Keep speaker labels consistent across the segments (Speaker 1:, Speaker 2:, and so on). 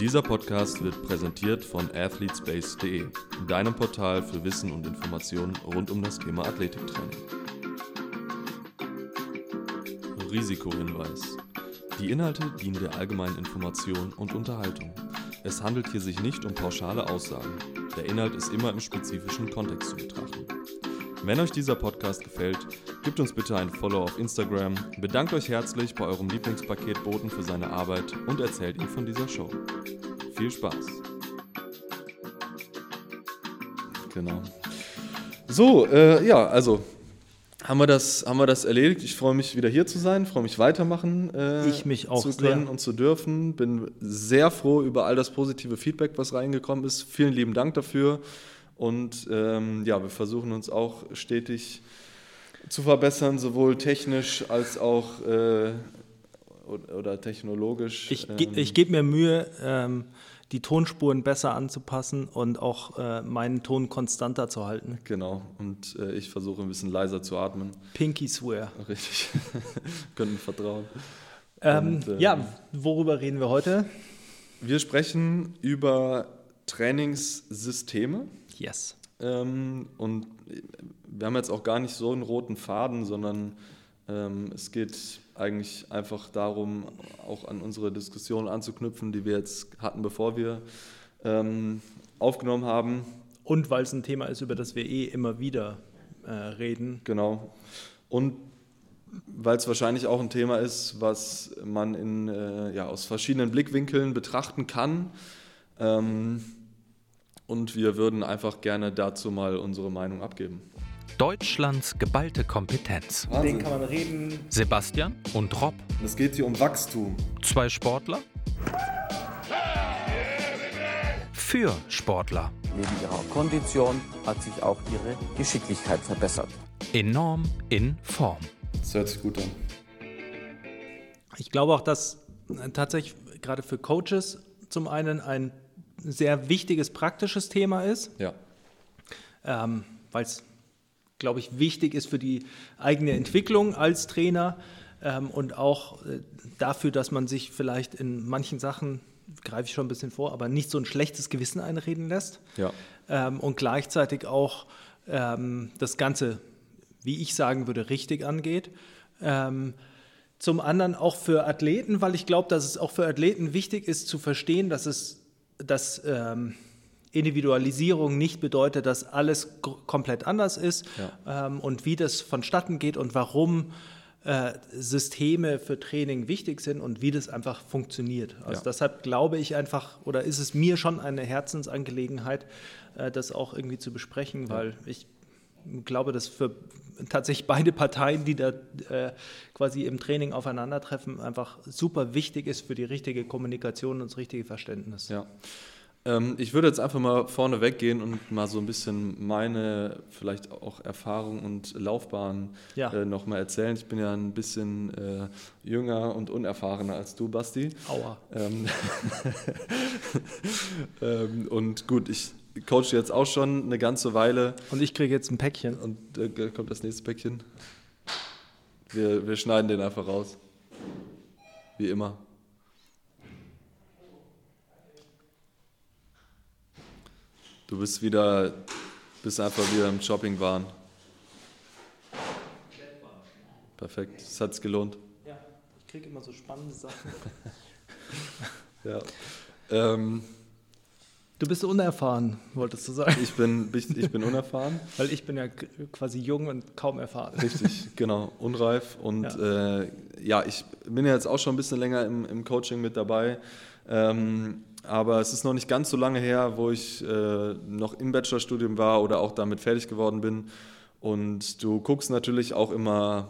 Speaker 1: Dieser Podcast wird präsentiert von athletespace.de, deinem Portal für Wissen und Informationen rund um das Thema Athletiktraining. Risikohinweis. Die Inhalte dienen der allgemeinen Information und Unterhaltung. Es handelt hier sich nicht um pauschale Aussagen. Der Inhalt ist immer im spezifischen Kontext zu betrachten. Wenn euch dieser Podcast gefällt, gebt uns bitte ein Follow auf Instagram, bedankt euch herzlich bei eurem Lieblingspaketboten für seine Arbeit und erzählt ihm von dieser Show. Viel Spaß! Genau. So, äh, ja, also haben wir das, haben wir das erledigt. Ich freue mich wieder hier zu sein, freue mich weitermachen
Speaker 2: äh, ich mich auch
Speaker 1: zu können sehr. und zu dürfen. Bin sehr froh über all das positive Feedback, was reingekommen ist. Vielen lieben Dank dafür. Und ähm, ja, wir versuchen uns auch stetig zu verbessern, sowohl technisch als auch äh, oder technologisch.
Speaker 2: Ich, ähm, ich gebe mir Mühe, ähm, die Tonspuren besser anzupassen und auch äh, meinen Ton konstanter zu halten.
Speaker 1: Genau, und äh, ich versuche ein bisschen leiser zu atmen.
Speaker 2: Pinky Swear.
Speaker 1: Richtig, können vertrauen.
Speaker 2: Ähm, und, ähm, ja, worüber reden wir heute?
Speaker 1: Wir sprechen über Trainingssysteme.
Speaker 2: Yes.
Speaker 1: Ähm, und wir haben jetzt auch gar nicht so einen roten Faden, sondern es geht eigentlich einfach darum, auch an unsere Diskussion anzuknüpfen, die wir jetzt hatten, bevor wir ähm, aufgenommen haben.
Speaker 2: Und weil es ein Thema ist, über das wir eh immer wieder äh, reden.
Speaker 1: Genau. Und weil es wahrscheinlich auch ein Thema ist, was man in, äh, ja, aus verschiedenen Blickwinkeln betrachten kann. Ähm, und wir würden einfach gerne dazu mal unsere Meinung abgeben.
Speaker 3: Deutschlands geballte Kompetenz.
Speaker 2: Wahnsinn. Den kann man reden.
Speaker 3: Sebastian und Rob.
Speaker 1: Es geht hier um Wachstum.
Speaker 3: Zwei Sportler. Für Sportler.
Speaker 4: Neben ihrer Kondition hat sich auch ihre Geschicklichkeit verbessert.
Speaker 3: Enorm in Form.
Speaker 1: Das hört sich gut an.
Speaker 2: Ich glaube auch, dass tatsächlich gerade für Coaches zum einen ein sehr wichtiges praktisches Thema ist.
Speaker 1: Ja.
Speaker 2: Ähm, Weil es glaube ich, wichtig ist für die eigene Entwicklung als Trainer ähm, und auch äh, dafür, dass man sich vielleicht in manchen Sachen, greife ich schon ein bisschen vor, aber nicht so ein schlechtes Gewissen einreden lässt.
Speaker 1: Ja.
Speaker 2: Ähm, und gleichzeitig auch ähm, das Ganze, wie ich sagen würde, richtig angeht. Ähm, zum anderen auch für Athleten, weil ich glaube, dass es auch für Athleten wichtig ist zu verstehen, dass es, dass ähm, Individualisierung nicht bedeutet, dass alles komplett anders ist ja. ähm, und wie das vonstatten geht und warum äh, Systeme für Training wichtig sind und wie das einfach funktioniert. Also ja. deshalb glaube ich einfach, oder ist es mir schon eine Herzensangelegenheit, äh, das auch irgendwie zu besprechen, weil ich glaube, dass für tatsächlich beide Parteien, die da äh, quasi im Training aufeinandertreffen, einfach super wichtig ist für die richtige Kommunikation und das richtige Verständnis.
Speaker 1: Ja. Ähm, ich würde jetzt einfach mal vorne weggehen und mal so ein bisschen meine vielleicht auch Erfahrung und Laufbahn ja. äh, nochmal erzählen. Ich bin ja ein bisschen äh, jünger und unerfahrener als du, Basti.
Speaker 2: Aua.
Speaker 1: Ähm, ähm, und gut, ich coache jetzt auch schon eine ganze Weile.
Speaker 2: Und ich kriege jetzt ein Päckchen.
Speaker 1: Und äh, kommt das nächste Päckchen. Wir, wir schneiden den einfach raus. Wie immer. Du bist wieder, bist einfach wieder im Shoppingwahn. Perfekt, es hat es gelohnt.
Speaker 2: Ja, ich kriege immer so spannende Sachen.
Speaker 1: ja. Ähm,
Speaker 2: du bist unerfahren, wolltest du sagen.
Speaker 1: Ich bin, ich, ich bin unerfahren.
Speaker 2: Weil ich bin ja quasi jung und kaum erfahren.
Speaker 1: Richtig, genau, unreif. Und ja, äh, ja ich bin ja jetzt auch schon ein bisschen länger im, im Coaching mit dabei. Ähm, aber es ist noch nicht ganz so lange her, wo ich äh, noch im Bachelorstudium war oder auch damit fertig geworden bin. Und du guckst natürlich auch immer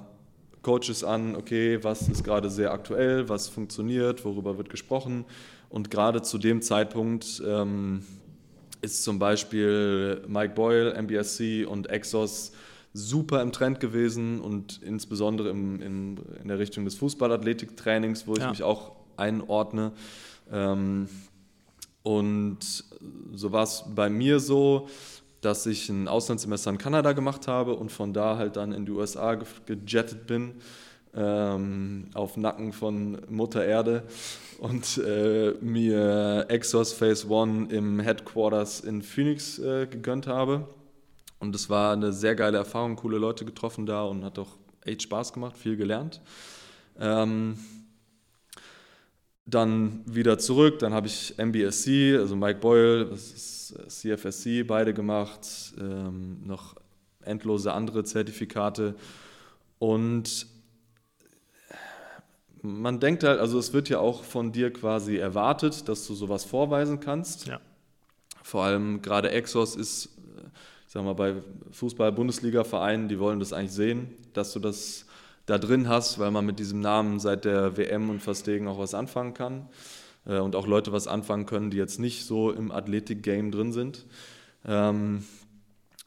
Speaker 1: Coaches an, okay, was ist gerade sehr aktuell, was funktioniert, worüber wird gesprochen. Und gerade zu dem Zeitpunkt ähm, ist zum Beispiel Mike Boyle, MBSC und Exos super im Trend gewesen und insbesondere im, in, in der Richtung des Fußballathletiktrainings, wo ich ja. mich auch einordne. Ähm, und so war es bei mir so, dass ich ein Auslandssemester in Kanada gemacht habe und von da halt dann in die USA gejettet bin. ähm, auf Nacken von Mutter Erde und äh, mir Exos Phase One im Headquarters in Phoenix äh, gegönnt habe. Und es war eine sehr geile Erfahrung, coole Leute getroffen da und hat auch echt Spaß gemacht, viel gelernt. Ähm, dann wieder zurück, dann habe ich MBSC, also Mike Boyle, CFSC, beide gemacht, ähm, noch endlose andere Zertifikate. Und man denkt halt, also es wird ja auch von dir quasi erwartet, dass du sowas vorweisen kannst.
Speaker 2: Ja.
Speaker 1: Vor allem gerade Exos ist, ich sag mal, bei Fußball-Bundesliga-Vereinen, die wollen das eigentlich sehen, dass du das da drin hast, weil man mit diesem Namen seit der WM und Verstegen auch was anfangen kann. Äh, und auch Leute was anfangen können, die jetzt nicht so im Athletik-Game drin sind. Ähm,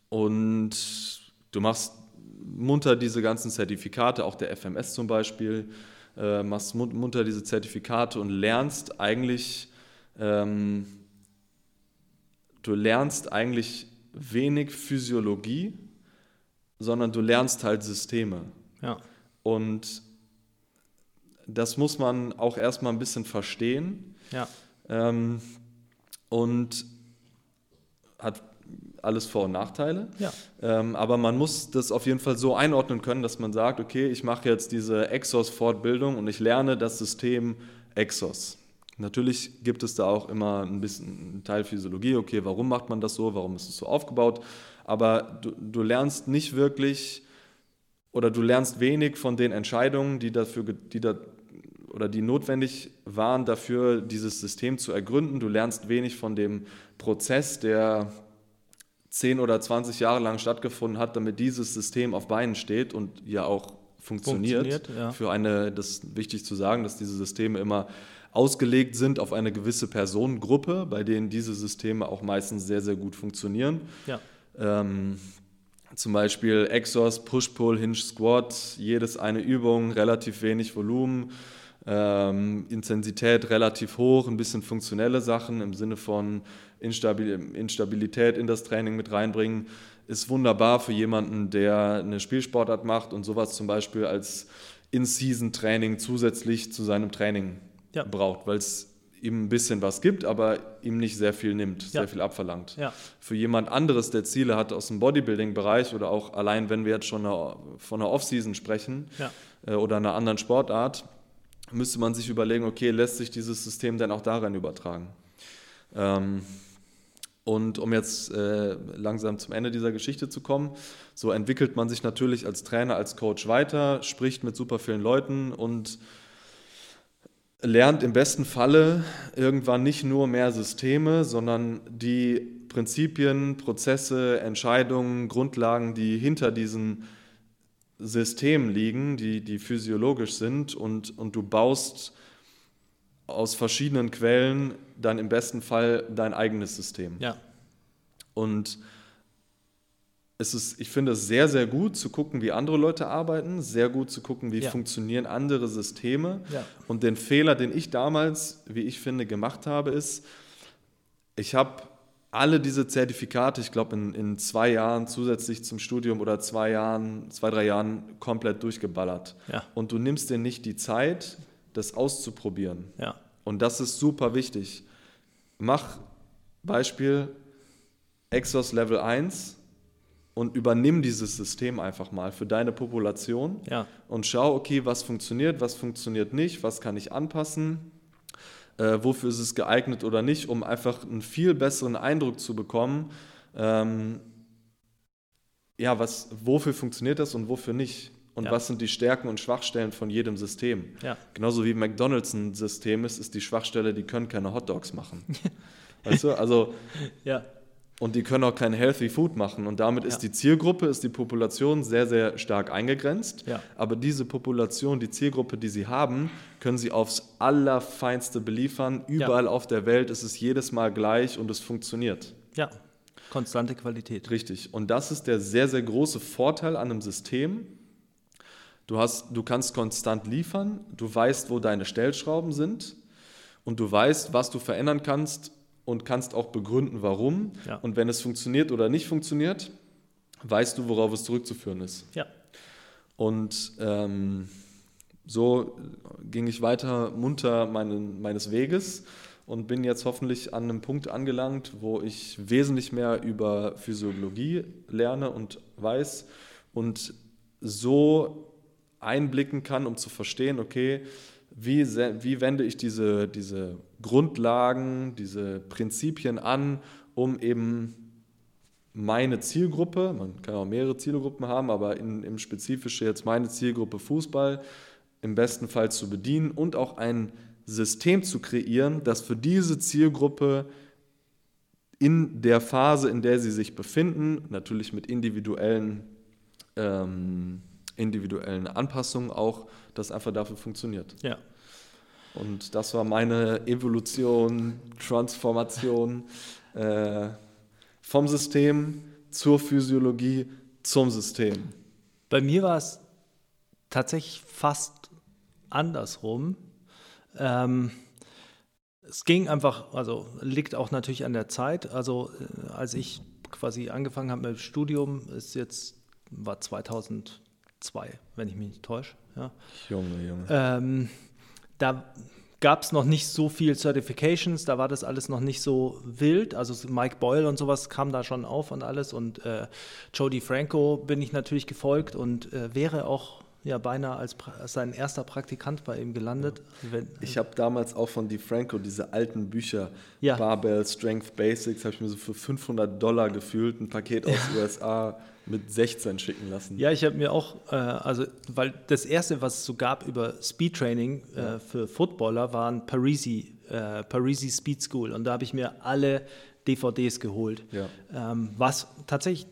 Speaker 1: und du machst munter diese ganzen Zertifikate, auch der FMS zum Beispiel, äh, machst munter diese Zertifikate und lernst eigentlich, ähm, du lernst eigentlich wenig Physiologie, sondern du lernst halt Systeme.
Speaker 2: Ja.
Speaker 1: Und das muss man auch erstmal ein bisschen verstehen.
Speaker 2: Ja.
Speaker 1: Ähm, und hat alles Vor- und Nachteile.
Speaker 2: Ja.
Speaker 1: Ähm, aber man muss das auf jeden Fall so einordnen können, dass man sagt, okay, ich mache jetzt diese Exos-Fortbildung und ich lerne das System Exos. Natürlich gibt es da auch immer ein bisschen einen Teil Physiologie, okay, warum macht man das so, warum ist es so aufgebaut, aber du, du lernst nicht wirklich oder du lernst wenig von den Entscheidungen, die dafür, die da, oder die notwendig waren dafür, dieses System zu ergründen. Du lernst wenig von dem Prozess, der 10 oder 20 Jahre lang stattgefunden hat, damit dieses System auf Beinen steht und ja auch funktioniert.
Speaker 2: Funktioniert, ja.
Speaker 1: Für eine, das ist wichtig zu sagen, dass diese Systeme immer ausgelegt sind auf eine gewisse Personengruppe, bei denen diese Systeme auch meistens sehr, sehr gut funktionieren.
Speaker 2: Ja.
Speaker 1: Ähm, zum Beispiel Exos, Push-Pull, Hinge, Squat, jedes eine Übung, relativ wenig Volumen, ähm, Intensität relativ hoch, ein bisschen funktionelle Sachen im Sinne von Instabil Instabilität in das Training mit reinbringen, ist wunderbar für jemanden, der eine Spielsportart macht und sowas zum Beispiel als In-Season-Training zusätzlich zu seinem Training
Speaker 2: Ja.
Speaker 1: braucht, weil es ihm ein bisschen was gibt, aber ihm nicht sehr viel nimmt,
Speaker 2: Ja.
Speaker 1: sehr viel abverlangt.
Speaker 2: Ja.
Speaker 1: Für jemand anderes, der Ziele hat aus dem Bodybuilding-Bereich oder auch allein, wenn wir jetzt schon eine, von einer Off-Season sprechen
Speaker 2: Ja.
Speaker 1: äh, oder einer anderen Sportart, müsste man sich überlegen, okay, lässt sich dieses System denn auch darin übertragen? Ähm, und um jetzt äh, langsam zum Ende dieser Geschichte zu kommen, so entwickelt man sich natürlich als Trainer, als Coach weiter, spricht mit super vielen Leuten und lernt im besten Falle irgendwann nicht nur mehr Systeme, sondern die Prinzipien, Prozesse, Entscheidungen, Grundlagen, die hinter diesen Systemen liegen, die, die physiologisch sind und, und du baust aus verschiedenen Quellen dann im besten Fall dein eigenes System.
Speaker 2: Ja.
Speaker 1: Und es ist, ich finde es sehr, sehr gut zu gucken, wie andere Leute arbeiten, sehr gut zu gucken, wie
Speaker 2: Ja.
Speaker 1: funktionieren andere Systeme.
Speaker 2: Ja.
Speaker 1: Und den Fehler, den ich damals, wie ich finde, gemacht habe, ist, ich habe alle diese Zertifikate, ich glaube in, in zwei Jahren zusätzlich zum Studium oder zwei Jahren, zwei, drei Jahren komplett durchgeballert.
Speaker 2: Ja.
Speaker 1: Und du nimmst dir nicht die Zeit, das auszuprobieren.
Speaker 2: Ja.
Speaker 1: Und das ist super wichtig. Mach Beispiel Exos Level 1 und übernimm dieses System einfach mal für deine Population
Speaker 2: Ja.
Speaker 1: und schau, okay, was funktioniert, was funktioniert nicht, was kann ich anpassen, äh, wofür ist es geeignet oder nicht, um einfach einen viel besseren Eindruck zu bekommen, ähm, ja, was, wofür funktioniert das und wofür nicht. Und
Speaker 2: Ja.
Speaker 1: was sind die Stärken und Schwachstellen von jedem System.
Speaker 2: Ja.
Speaker 1: Genauso wie McDonalds ein System ist, ist die Schwachstelle, die können keine Hotdogs machen. weißt du, also
Speaker 2: Ja.
Speaker 1: Und die können auch kein Healthy Food machen. Und damit ist
Speaker 2: Ja.
Speaker 1: die Zielgruppe, ist die Population sehr, sehr stark eingegrenzt.
Speaker 2: Ja.
Speaker 1: Aber diese Population, die Zielgruppe, die sie haben, können sie aufs Allerfeinste beliefern. Überall auf der Welt ist es jedes Mal gleich und es funktioniert.
Speaker 2: Ja. Konstante Qualität.
Speaker 1: Richtig. Und das ist der sehr, sehr große Vorteil an einem System. Du, hast, du kannst konstant liefern, du weißt, wo deine Stellschrauben sind und du weißt, was du verändern kannst und kannst auch begründen, warum.
Speaker 2: Ja.
Speaker 1: Und wenn es funktioniert oder nicht funktioniert, weißt du, worauf es zurückzuführen ist.
Speaker 2: Ja.
Speaker 1: Und ähm, so ging ich weiter munter meinen, meines Weges und bin jetzt hoffentlich an einem Punkt angelangt, wo ich wesentlich mehr über Physiologie lerne und weiß und so einblicken kann, um zu verstehen, okay, wie, wie wende ich diese, diese Grundlagen, diese Prinzipien an, um eben meine Zielgruppe, man kann auch mehrere Zielgruppen haben, aber in, im Spezifischen jetzt meine Zielgruppe Fußball im besten Fall zu bedienen und auch ein System zu kreieren, das für diese Zielgruppe in der Phase, in der sie sich befinden, natürlich mit individuellen, ähm, individuellen Anpassungen auch, das einfach dafür funktioniert.
Speaker 2: Ja.
Speaker 1: Und das war meine Evolution, Transformation äh, vom System zur Physiologie zum System.
Speaker 2: Bei mir war es tatsächlich fast andersrum. Ähm, es ging einfach, also liegt auch natürlich an der Zeit. Also äh, als ich quasi angefangen habe mit dem Studium, ist jetzt, war 2002, wenn ich mich nicht täusche. Ja.
Speaker 1: Junge, Junge.
Speaker 2: Ähm, da gab es noch nicht so viel Certifications, da war das alles noch nicht so wild. Also Mike Boyle und sowas kam da schon auf und alles. Und äh, Jody Franco bin ich natürlich gefolgt und äh, wäre auch ja beinahe als, als sein erster Praktikant bei ihm gelandet.
Speaker 1: Wenn, ich habe damals auch von DiFranco diese alten Bücher, ja. Barbell, Strength Basics, habe ich mir so für 500 Dollar gefühlt, ein Paket aus ja. USA mit 16 schicken lassen.
Speaker 2: Ja, ich habe mir auch, äh, also, weil das erste, was es so gab über Speedtraining äh, ja. für Footballer, waren Parisi, äh, Parisi Speed School. Und da habe ich mir alle DVDs geholt. Ja. Ähm, was tatsächlich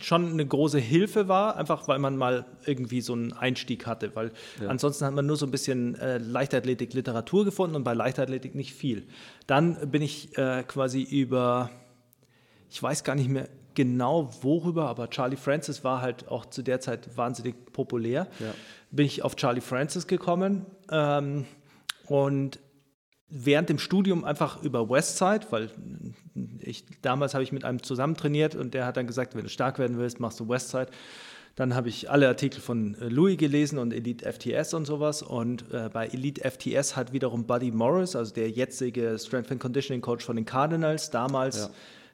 Speaker 2: schon eine große Hilfe war, einfach weil man mal irgendwie so einen Einstieg hatte, weil ja. ansonsten hat man nur so ein bisschen äh, Leichtathletik-Literatur gefunden und bei Leichtathletik nicht viel. Dann bin ich äh, quasi über, ich weiß gar nicht mehr genau worüber, aber Charlie Francis war halt auch zu der Zeit wahnsinnig populär. Ja. Bin ich auf Charlie Francis gekommen ähm, und während dem Studium einfach über Westside, weil ich, damals habe ich mit einem zusammen trainiert und der hat dann gesagt, wenn du stark werden willst, machst du Westside. Dann habe ich alle Artikel von äh, Louis gelesen und Elite FTS und sowas. Und äh, bei Elite FTS hat wiederum Buddy Morris, also der jetzige Strength and Conditioning Coach von den Cardinals, damals ja.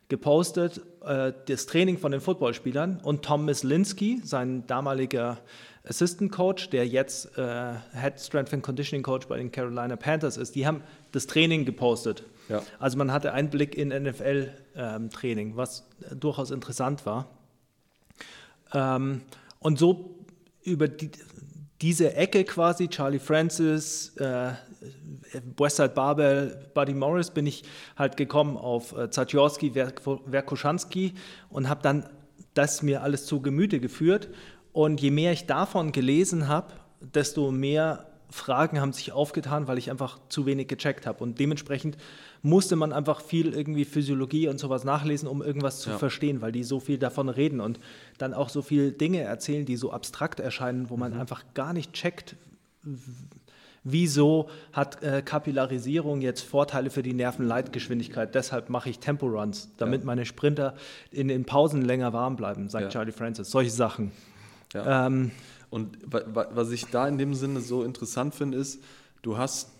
Speaker 2: Gepostet, äh, das Training von den Footballspielern. Und Tom Mislinski, sein damaliger Assistant Coach, der jetzt äh, Head Strength and Conditioning Coach bei den Carolina Panthers ist, die haben das Training gepostet. Ja. Also man hatte Einblick in NFL-Training, ähm, was durchaus interessant war. Ähm, und so über die, diese Ecke quasi, Charlie Francis, äh, Westside Barbell, Buddy Morris, bin ich halt gekommen auf äh, Zaciorski, Werkoschanski und habe dann das mir alles zu Gemüte geführt und je mehr ich davon gelesen habe, desto mehr Fragen haben sich aufgetan, weil ich einfach zu wenig gecheckt habe. Und dementsprechend musste man einfach viel irgendwie Physiologie und sowas nachlesen, um irgendwas zu ja. verstehen, weil die so viel davon reden und dann auch so viele Dinge erzählen, die so abstrakt erscheinen, wo man mhm. einfach gar nicht checkt, wieso hat äh, Kapillarisierung jetzt Vorteile für die Nervenleitgeschwindigkeit. Deshalb mache ich Temporuns, damit ja. meine Sprinter in den Pausen länger warm bleiben, sagt ja. Charlie Francis. Solche Sachen.
Speaker 1: Ja. Ähm, und was ich da in dem Sinne so interessant finde, ist, du hast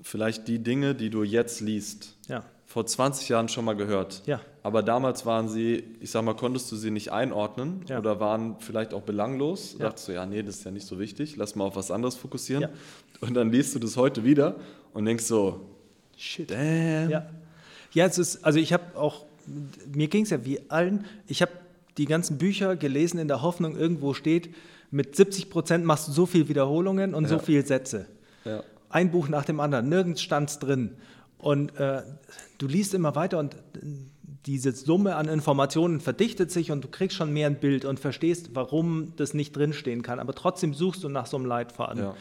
Speaker 1: vielleicht die Dinge, die du jetzt liest, ja. vor 20 Jahren schon mal gehört. Ja. Aber damals waren sie, ich sag mal, konntest du sie nicht einordnen ja. oder waren vielleicht auch belanglos. Ja. Dachtest du, ja, nee, das ist ja nicht so wichtig, lass mal auf was anderes fokussieren. Und dann liest du das heute wieder und denkst so,
Speaker 2: shit, damn. Ja, ja es ist, also ich habe auch, mir ging es ja wie allen, ich habe die ganzen Bücher gelesen in der Hoffnung, irgendwo steht, mit 70 Prozent machst du so viel Wiederholungen und ja. so viel Sätze. Ja. Ein Buch nach dem anderen, nirgends stand es drin. Und äh, du liest immer weiter und diese Summe an Informationen verdichtet sich und du kriegst schon mehr ein Bild und verstehst, warum das nicht drinstehen kann. Aber trotzdem suchst du nach so einem Leitfaden. Ja.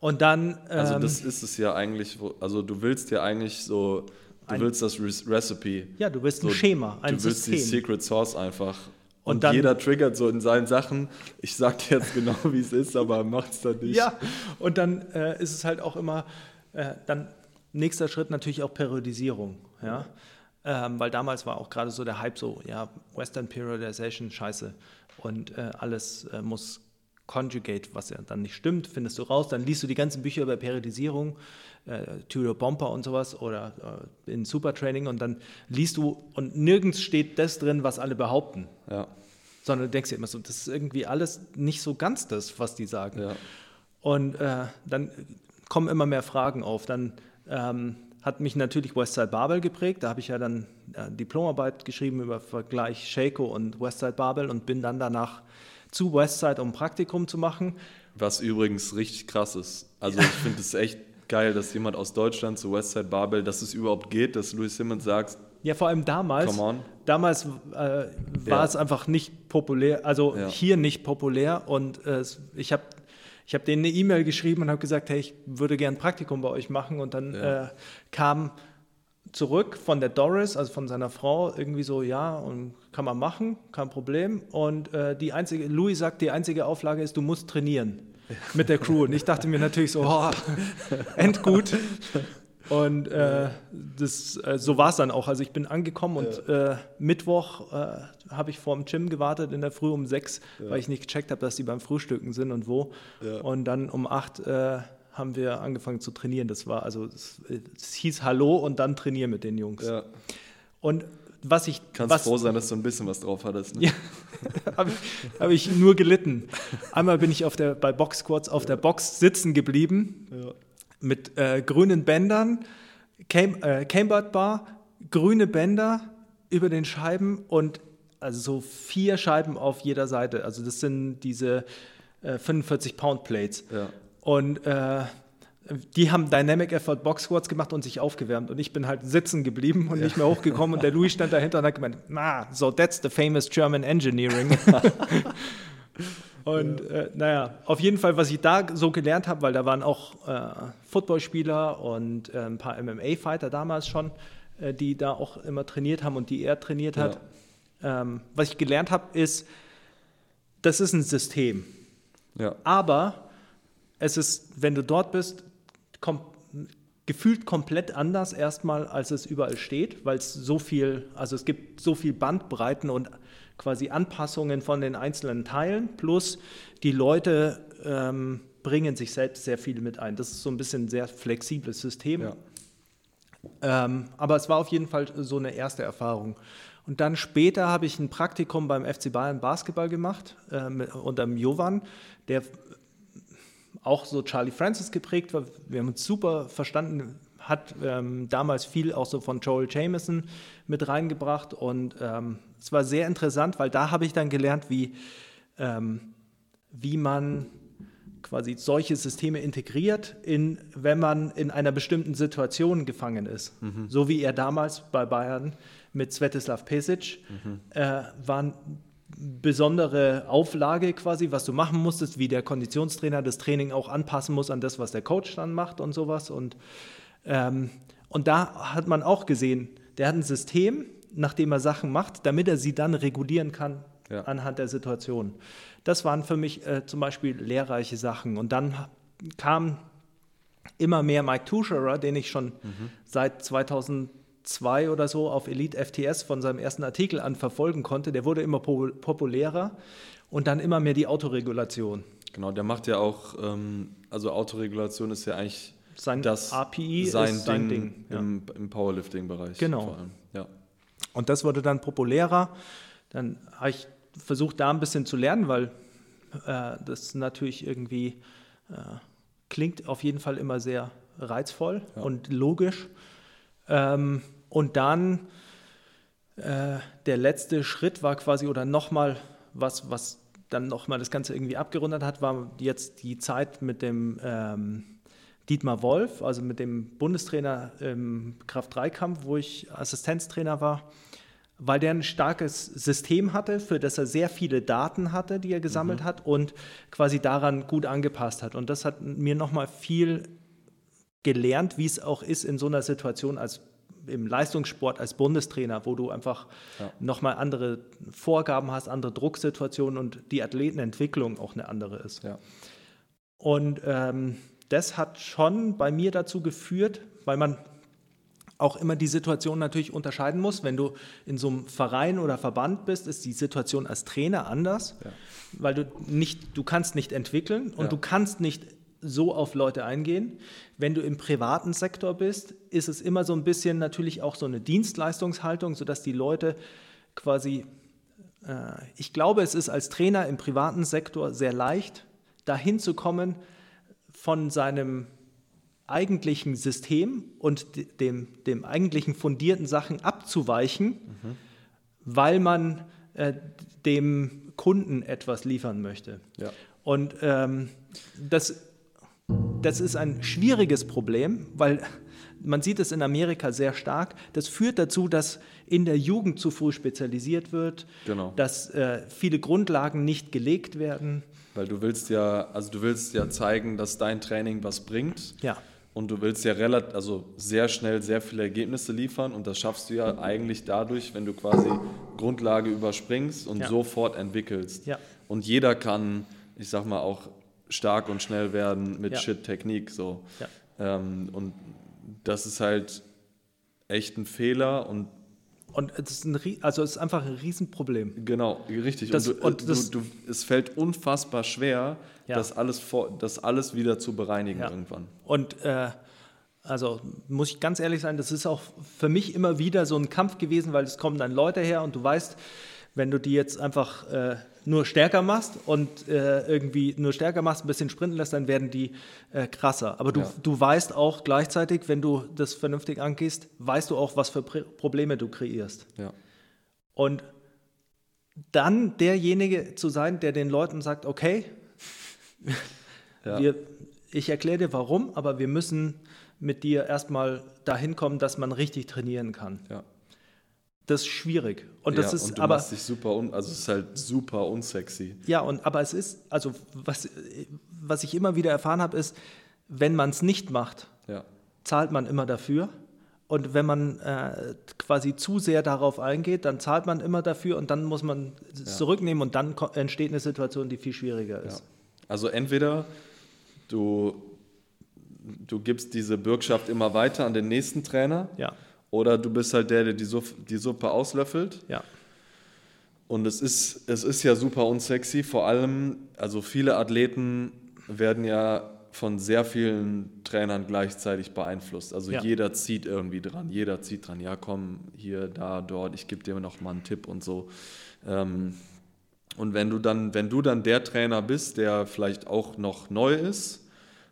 Speaker 2: Und dann.
Speaker 1: Ähm, also, das ist es ja eigentlich, also du willst ja eigentlich so Du ein, willst das Recipe.
Speaker 2: Ja, du willst ein so, Schema, ein
Speaker 1: Du willst System. die Secret Source einfach. Und, und dann, jeder triggert so in seinen Sachen. Ich sag dir jetzt genau, wie es ist, aber macht's dann nicht.
Speaker 2: Ja, und dann äh, ist es halt auch immer, äh, dann nächster Schritt natürlich auch Periodisierung. Ja? Ähm, weil damals war auch gerade so der Hype so, ja, Western Periodization, scheiße. Und äh, alles äh, muss Conjugate, was ja dann nicht stimmt, findest du raus. Dann liest du die ganzen Bücher über Periodisierung, äh, Tudor Bomber und sowas oder äh, in Supertraining und dann liest du und nirgends steht das drin, was alle behaupten.
Speaker 1: Ja.
Speaker 2: Sondern du denkst dir immer so, das ist irgendwie alles nicht so ganz das, was die sagen.
Speaker 1: Ja.
Speaker 2: Und äh, dann kommen immer mehr Fragen auf. Dann ähm, hat mich natürlich Westside Babel geprägt. Da habe ich ja dann äh, Diplomarbeit geschrieben über Vergleich Shaco und Westside Babel und bin dann danach zu Westside, um ein Praktikum zu machen.
Speaker 1: Was übrigens richtig krass ist. Also ich finde es echt geil, dass jemand aus Deutschland zu Westside Babel, dass es überhaupt geht, dass Louis Simmons sagt,
Speaker 2: Ja, vor allem damals. Damals äh, war
Speaker 1: Ja.
Speaker 2: es einfach nicht populär, also
Speaker 1: Ja.
Speaker 2: hier nicht populär. Und äh, ich habe ich hab denen eine E-Mail geschrieben und habe gesagt, hey, ich würde gern ein Praktikum bei euch machen. Und dann
Speaker 1: Ja.
Speaker 2: äh, kam zurück von der Doris, also von seiner Frau, irgendwie so, ja, und kann man machen, kein Problem. Und äh, die einzige, Louis sagt, die einzige Auflage ist, du musst trainieren mit der Crew. Und ich dachte mir natürlich so, oh, endgut. Und äh, das, äh, so war es dann auch. Also ich bin angekommen und äh, Mittwoch äh, habe ich vor dem Gym gewartet in der Früh um sechs, weil ich nicht gecheckt habe, dass die beim Frühstücken sind und wo.
Speaker 1: Ja.
Speaker 2: Und dann um acht äh, haben wir angefangen zu trainieren. Das war also, es, es hieß Hallo und dann trainieren mit den Jungs.
Speaker 1: ja,
Speaker 2: Und was ich,
Speaker 1: kannst
Speaker 2: was,
Speaker 1: froh sein, dass du ein bisschen was drauf hattest. Ne?
Speaker 2: ja, habe ich, hab ich nur gelitten. Einmal bin ich auf der, bei Box Squats auf der Box sitzen geblieben mit äh, grünen Bändern, Cam, äh, Cambered Bar, grüne Bänder über den Scheiben und also so vier Scheiben auf jeder Seite. Also das sind diese äh, 45 Pound Plates.
Speaker 1: Ja.
Speaker 2: Und äh, die haben Dynamic Effort Box Squats gemacht und sich aufgewärmt. Und ich bin halt sitzen geblieben und nicht mehr hochgekommen. Und der Louis stand dahinter und hat gemeint, na, so that's the famous German Engineering. und äh, naja, auf jeden Fall, was ich da so gelernt habe, weil da waren auch äh, Footballspieler und äh, ein paar MMA-Fighter damals schon, äh, die da auch immer trainiert haben und die er trainiert hat. Ähm, was ich gelernt habe, ist, das ist ein System.
Speaker 1: Ja.
Speaker 2: Aber es ist, wenn du dort bist, kom gefühlt komplett anders erstmal, als es überall steht, weil es so viel, also es gibt so viel Bandbreiten und quasi Anpassungen von den einzelnen Teilen, plus die Leute ähm, bringen sich selbst sehr viel mit ein. Das ist so ein bisschen ein sehr flexibles System.
Speaker 1: Ja.
Speaker 2: Ähm, aber es war auf jeden Fall so eine erste Erfahrung. Und dann später habe ich ein Praktikum beim FC Bayern Basketball gemacht, äh, mit, unter dem Jovan, der auch so Charlie Francis geprägt war. Wir haben uns super verstanden, hat ähm, damals viel auch so von Joel Jameson mit reingebracht. Und ähm, es war sehr interessant, weil da habe ich dann gelernt, wie, ähm, wie man quasi solche Systeme integriert, in, wenn man in einer bestimmten Situation gefangen ist. So wie er damals bei Bayern mit Svetislav Pesic äh, war eine besondere Auflage quasi, was du machen musstest, wie der Konditionstrainer das Training auch anpassen muss an das, was der Coach dann macht und sowas. Und, ähm, und da hat man auch gesehen, der hat ein System, nach dem er Sachen macht, damit er sie dann regulieren kann
Speaker 1: Ja.
Speaker 2: anhand der Situation. Das waren für mich äh, zum Beispiel lehrreiche Sachen. Und dann kam immer mehr Mike Tuscherer, den ich schon seit 2002 oder so auf Elite FTS von seinem ersten Artikel an verfolgen konnte. Der wurde immer po populärer und dann immer mehr die Autoregulation.
Speaker 1: Genau, der macht ja auch, ähm, also Autoregulation ist ja eigentlich
Speaker 2: Sein
Speaker 1: das
Speaker 2: API
Speaker 1: sein
Speaker 2: ist sein
Speaker 1: Ding,
Speaker 2: Ding, ja.
Speaker 1: im, im Powerlifting-Bereich.
Speaker 2: Genau.
Speaker 1: Vor allem. Ja.
Speaker 2: Und das wurde dann populärer. Dann habe ich versucht, da ein bisschen zu lernen, weil äh, das natürlich irgendwie äh, klingt auf jeden Fall immer sehr reizvoll
Speaker 1: Ja.
Speaker 2: und logisch. Ähm, und dann äh, der letzte Schritt war quasi, oder nochmal was, was dann nochmal das Ganze irgendwie abgerundet hat, war jetzt die Zeit mit dem ähm, Dietmar Wolf, also mit dem Bundestrainer im Kraft-3-Kampf, wo ich Assistenztrainer war, weil der ein starkes System hatte, für das er sehr viele Daten hatte, die er gesammelt hat und quasi daran gut angepasst hat. Und das hat mir nochmal viel gelernt, wie es auch ist in so einer Situation als im Leistungssport als Bundestrainer, wo du einfach
Speaker 1: Ja.
Speaker 2: nochmal andere Vorgaben hast, andere Drucksituationen und die Athletenentwicklung auch eine andere ist.
Speaker 1: Ja.
Speaker 2: Und ähm, das hat schon bei mir dazu geführt, weil man auch immer die Situation natürlich unterscheiden muss. Wenn du in so einem Verein oder Verband bist, ist die Situation als Trainer anders, ja. weil du nicht, du kannst nicht entwickeln und ja. du kannst nicht so auf Leute eingehen. Wenn du im privaten Sektor bist, ist es immer so ein bisschen natürlich auch so eine Dienstleistungshaltung, sodass die Leute quasi, äh, ich glaube, es ist als Trainer im privaten Sektor sehr leicht, dahin zu kommen von seinem eigentlichen System und dem, dem eigentlichen fundierten Sachen abzuweichen, mhm. weil man äh, dem Kunden etwas liefern möchte. Ja. Und ähm, das, das ist ein schwieriges Problem, weil man sieht es in Amerika sehr stark. Das führt dazu, dass in der Jugend zu früh spezialisiert wird, genau. dass äh, viele Grundlagen nicht gelegt werden.
Speaker 1: Weil du willst ja, also du willst ja zeigen, dass dein Training was bringt. Ja und du willst ja relativ, also sehr schnell sehr viele Ergebnisse liefern und das schaffst du ja eigentlich dadurch, wenn du quasi Grundlage überspringst und ja. sofort entwickelst. Ja. Und jeder kann, ich sag mal, auch stark und schnell werden mit ja. Shit-Technik. So. Ähm, und das ist halt echt ein Fehler und
Speaker 2: und es ist, ein, also es ist einfach ein Riesenproblem.
Speaker 1: Genau, richtig. Das, und, du, und das, du, du, es fällt unfassbar schwer, ja. das, alles vor, das alles wieder zu bereinigen ja. irgendwann.
Speaker 2: Und äh, also muss ich ganz ehrlich sein, das ist auch für mich immer wieder so ein Kampf gewesen, weil es kommen dann Leute her und du weißt, wenn du die jetzt einfach äh, nur stärker machst und äh, irgendwie nur stärker machst, ein bisschen sprinten lässt, dann werden die äh, krasser. Aber du, ja. du weißt auch gleichzeitig, wenn du das vernünftig angehst, weißt du auch, was für Pr Probleme du kreierst. Ja. Und dann derjenige zu sein, der den Leuten sagt, okay, ja. wir, ich erkläre dir warum, aber wir müssen mit dir erstmal dahin kommen, dass man richtig trainieren kann. Ja. Das ist schwierig. Und das
Speaker 1: ja,
Speaker 2: ist
Speaker 1: und du
Speaker 2: aber
Speaker 1: machst dich super un, also es ist halt super unsexy.
Speaker 2: Ja, und aber es ist also was was ich immer wieder erfahren habe ist, wenn man es nicht macht, ja. zahlt man immer dafür. Und wenn man äh, quasi zu sehr darauf eingeht, dann zahlt man immer dafür und dann muss man es ja. zurücknehmen und dann entsteht eine Situation, die viel schwieriger ist.
Speaker 1: Also entweder du, du gibst diese Bürgschaft immer weiter an den nächsten Trainer. Ja oder du bist halt der, der die, Suppe, die Suppe auslöffelt. Ja. Und es ist, es ist ja super unsexy. Vor allem, also viele Athleten werden ja von sehr vielen Trainern gleichzeitig beeinflusst. Also ja. jeder zieht irgendwie dran, jeder zieht dran, ja komm, hier, da, dort, ich gebe dir noch mal einen Tipp und so. Ähm, und wenn du dann, wenn du dann der Trainer bist, der vielleicht auch noch neu ist,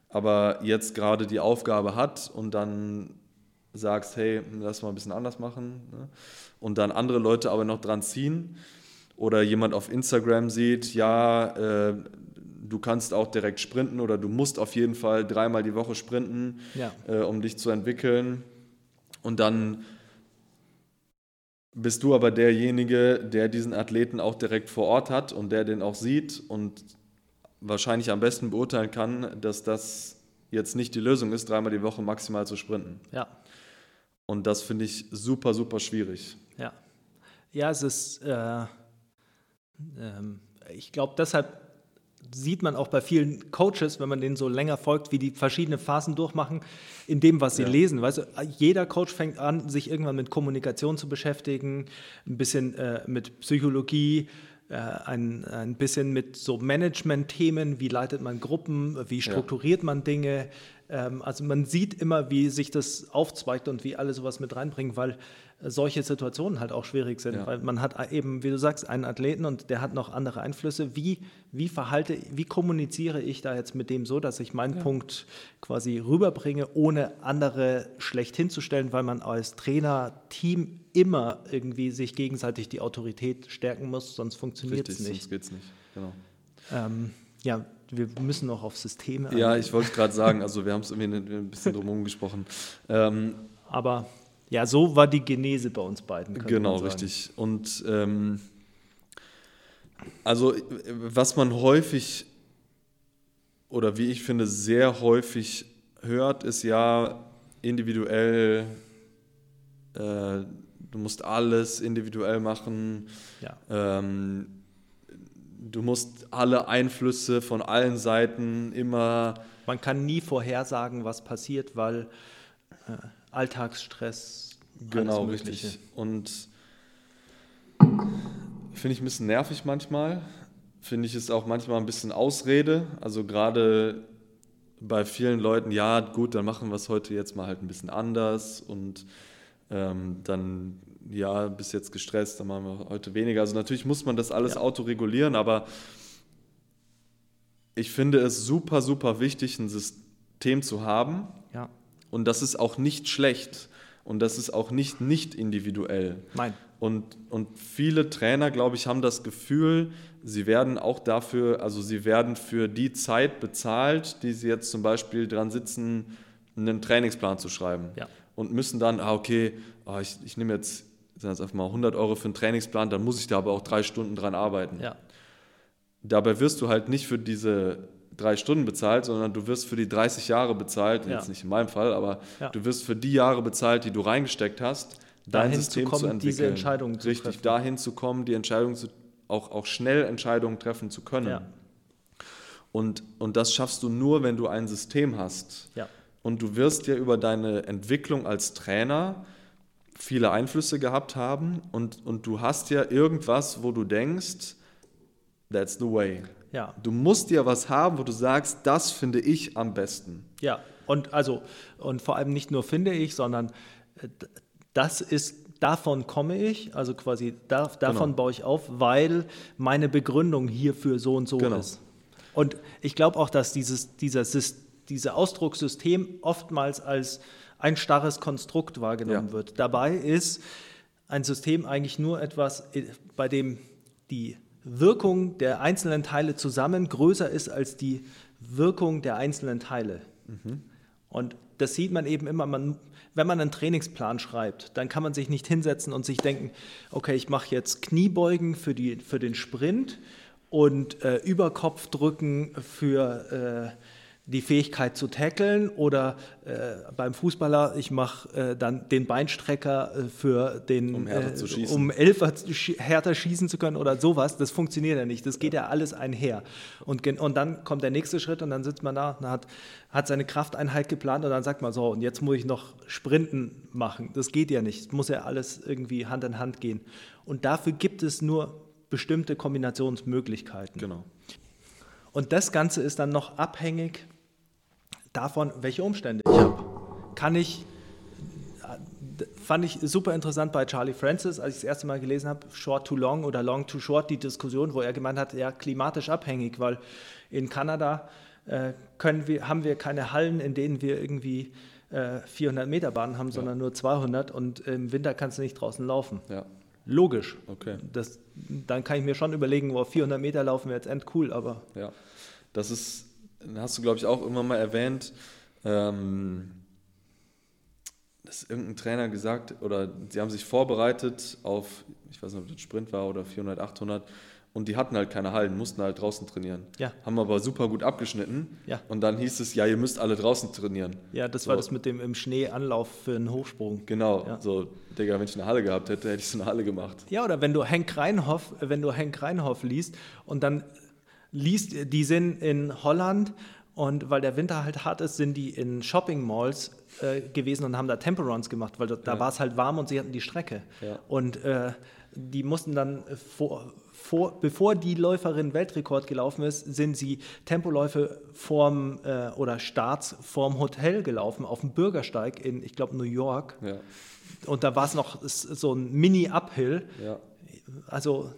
Speaker 1: aber jetzt gerade die Aufgabe hat und dann sagst, hey, lass mal ein bisschen anders machen ne? und dann andere Leute aber noch dran ziehen oder jemand auf Instagram sieht, ja, äh, du kannst auch direkt sprinten oder du musst auf jeden Fall dreimal die Woche sprinten, ja. äh, um dich zu entwickeln und dann bist du aber derjenige, der diesen Athleten auch direkt vor Ort hat und der den auch sieht und wahrscheinlich am besten beurteilen kann, dass das jetzt nicht die Lösung ist, dreimal die Woche maximal zu sprinten. Ja. Und das finde ich super, super schwierig.
Speaker 2: Ja, ja es ist, äh, ähm, ich glaube, deshalb sieht man auch bei vielen Coaches, wenn man denen so länger folgt, wie die verschiedene Phasen durchmachen, in dem, was sie ja. lesen. Weißt du, jeder Coach fängt an, sich irgendwann mit Kommunikation zu beschäftigen, ein bisschen äh, mit Psychologie, äh, ein, ein bisschen mit so Management-Themen, wie leitet man Gruppen, wie strukturiert ja. man Dinge, also man sieht immer, wie sich das aufzweigt und wie alle sowas mit reinbringen, weil äh, solche Situationen halt auch schwierig sind, ja. weil man hat eben, wie du sagst, einen Athleten und der hat noch andere Einflüsse. Wie, wie verhalte, wie kommuniziere ich da jetzt mit dem so, dass ich meinen ja. Punkt quasi rüberbringe, ohne andere schlecht hinzustellen, weil man als Trainer, Team immer irgendwie sich gegenseitig die Autorität stärken muss, sonst funktioniert es nicht. Sonst
Speaker 1: geht es nicht, genau.
Speaker 2: Ähm, ja, wir müssen noch auf Systeme.
Speaker 1: Ja, ich wollte gerade sagen, also wir haben es irgendwie ein bisschen drumherum gesprochen. Ähm,
Speaker 2: Aber ja, so war die Genese bei uns beiden.
Speaker 1: Genau, richtig. Und ähm, also was man häufig oder wie ich finde sehr häufig hört, ist ja individuell, äh, du musst alles individuell machen. Ja. Ähm, du musst alle Einflüsse von allen Seiten immer.
Speaker 2: Man kann nie vorhersagen, was passiert, weil äh, Alltagsstress.
Speaker 1: Genau, richtig. Und finde ich ein bisschen nervig manchmal. Finde ich es auch manchmal ein bisschen Ausrede. Also gerade bei vielen Leuten, ja, gut, dann machen wir es heute jetzt mal halt ein bisschen anders und ähm, dann, ja, bis jetzt gestresst, dann machen wir heute weniger. Also natürlich muss man das alles
Speaker 2: Ja.
Speaker 1: autoregulieren, aber ich finde es super, super wichtig, ein System zu haben,
Speaker 2: Ja,
Speaker 1: und das ist auch nicht schlecht und das ist auch nicht nicht individuell.
Speaker 2: nein.
Speaker 1: Und, und viele Trainer, glaube ich, haben das Gefühl, sie werden auch dafür, also sie werden für die Zeit bezahlt, die sie jetzt zum Beispiel dran sitzen, einen Trainingsplan zu schreiben.
Speaker 2: Ja.
Speaker 1: Und müssen dann, ah, okay, ah, ich, ich nehme jetzt, ich sag jetzt einfach mal 100 Euro für einen Trainingsplan, dann muss ich da aber auch drei Stunden dran arbeiten.
Speaker 2: Ja,
Speaker 1: Dabei wirst du halt nicht für diese drei Stunden bezahlt, sondern du wirst für die 30 Jahre bezahlt,
Speaker 2: Ja.
Speaker 1: jetzt nicht in meinem Fall, aber
Speaker 2: Ja.
Speaker 1: du wirst für die Jahre bezahlt, die du reingesteckt hast, dein
Speaker 2: Dahin
Speaker 1: System
Speaker 2: zu kommen,
Speaker 1: zu entwickeln.
Speaker 2: diese Entscheidungen zu
Speaker 1: Richtig,
Speaker 2: treffen.
Speaker 1: dahin zu kommen, die Entscheidung zu, auch, auch schnell Entscheidungen treffen zu können.
Speaker 2: ja,
Speaker 1: Und, und das schaffst du nur, wenn du ein System hast.
Speaker 2: ja.
Speaker 1: Und du wirst ja über deine Entwicklung als Trainer viele Einflüsse gehabt haben und, und du hast ja irgendwas, wo du denkst, that's the way.
Speaker 2: Ja.
Speaker 1: Du musst ja was haben, wo du sagst, das finde ich am besten.
Speaker 2: Ja, und also, und vor allem nicht nur finde ich, sondern äh, das ist, davon komme ich, also quasi da, davon
Speaker 1: Genau.
Speaker 2: baue ich auf, weil meine Begründung hierfür so und so
Speaker 1: Genau.
Speaker 2: ist. Und ich glaube auch, dass dieses, dieser, Sys- dieser Ausdruckssystem oftmals als ein starres Konstrukt wahrgenommen
Speaker 1: Ja.
Speaker 2: wird. Dabei ist ein System eigentlich nur etwas, äh, bei dem die Wirkung der einzelnen Teile zusammen größer ist als die Wirkung der einzelnen Teile. Und das sieht man eben immer, man, wenn man einen Trainingsplan schreibt, dann kann man sich nicht hinsetzen und sich denken, okay, ich mache jetzt Kniebeugen für, die, für den Sprint und äh, Überkopfdrücken für äh, die Fähigkeit zu tackeln oder äh, beim Fußballer, ich mache äh, dann den Beinstrecker äh, für den,
Speaker 1: Um härter
Speaker 2: äh,
Speaker 1: zu schießen.
Speaker 2: um Elfer härter schießen zu können oder sowas, das funktioniert ja nicht. Das geht ja, alles einher. Und, und dann kommt der nächste Schritt und dann sitzt man da und hat, hat seine Krafteinheit geplant und dann sagt man so, und jetzt muss ich noch Sprinten machen. Das geht ja nicht. Es muss ja alles irgendwie Hand in Hand gehen. Und dafür gibt es nur bestimmte Kombinationsmöglichkeiten.
Speaker 1: Genau.
Speaker 2: Und das Ganze ist dann noch abhängig davon, welche Umstände ich habe. Kann ich, äh, fand ich super interessant bei Charlie Francis, als ich das erste Mal gelesen habe, Short to Long oder Long to Short, die Diskussion, wo er gemeint hat, ja, klimatisch abhängig, weil in Kanada äh, können wir, haben wir keine Hallen, in denen wir irgendwie äh, 400 Meter Bahnen haben, sondern nur 200 und im Winter kannst du nicht draußen laufen.
Speaker 1: Ja.
Speaker 2: Logisch.
Speaker 1: Okay.
Speaker 2: Das, dann kann ich mir schon überlegen, wo 400 Meter laufen wir jetzt endcool, aber
Speaker 1: Ja, das ist, hast du glaube ich auch irgendwann mal erwähnt, ähm, dass irgendein Trainer gesagt, oder sie haben sich vorbereitet auf, ich weiß nicht, ob das Sprint war oder 400, 800 und die hatten halt keine Hallen, mussten halt draußen trainieren.
Speaker 2: Ja.
Speaker 1: Haben aber super gut abgeschnitten
Speaker 2: Ja.
Speaker 1: und dann hieß es, ja, ihr müsst alle draußen trainieren.
Speaker 2: Ja, das
Speaker 1: So.
Speaker 2: war das mit dem im Schnee Anlauf für einen Hochsprung.
Speaker 1: Genau,
Speaker 2: Ja.
Speaker 1: so, Digga, wenn ich eine Halle gehabt hätte, hätte ich so eine Halle gemacht.
Speaker 2: Ja, oder wenn du Henk Reinhoff, wenn du Henk Reinhoff liest und dann liest, die sind in Holland und weil der Winter halt hart ist, sind die in Shopping Malls äh, gewesen und haben da Temperons gemacht, weil da,
Speaker 1: Ja.
Speaker 2: war es halt warm und sie hatten die Strecke.
Speaker 1: Ja.
Speaker 2: Und äh, die mussten dann vor, vor, bevor die Läuferin Weltrekord gelaufen ist, sind sie Tempoläufe vorm äh, oder Starts vorm Hotel gelaufen auf dem Bürgersteig in, ich glaube, New York.
Speaker 1: Ja,
Speaker 2: Und da war es noch so ein Mini-Uphill. Also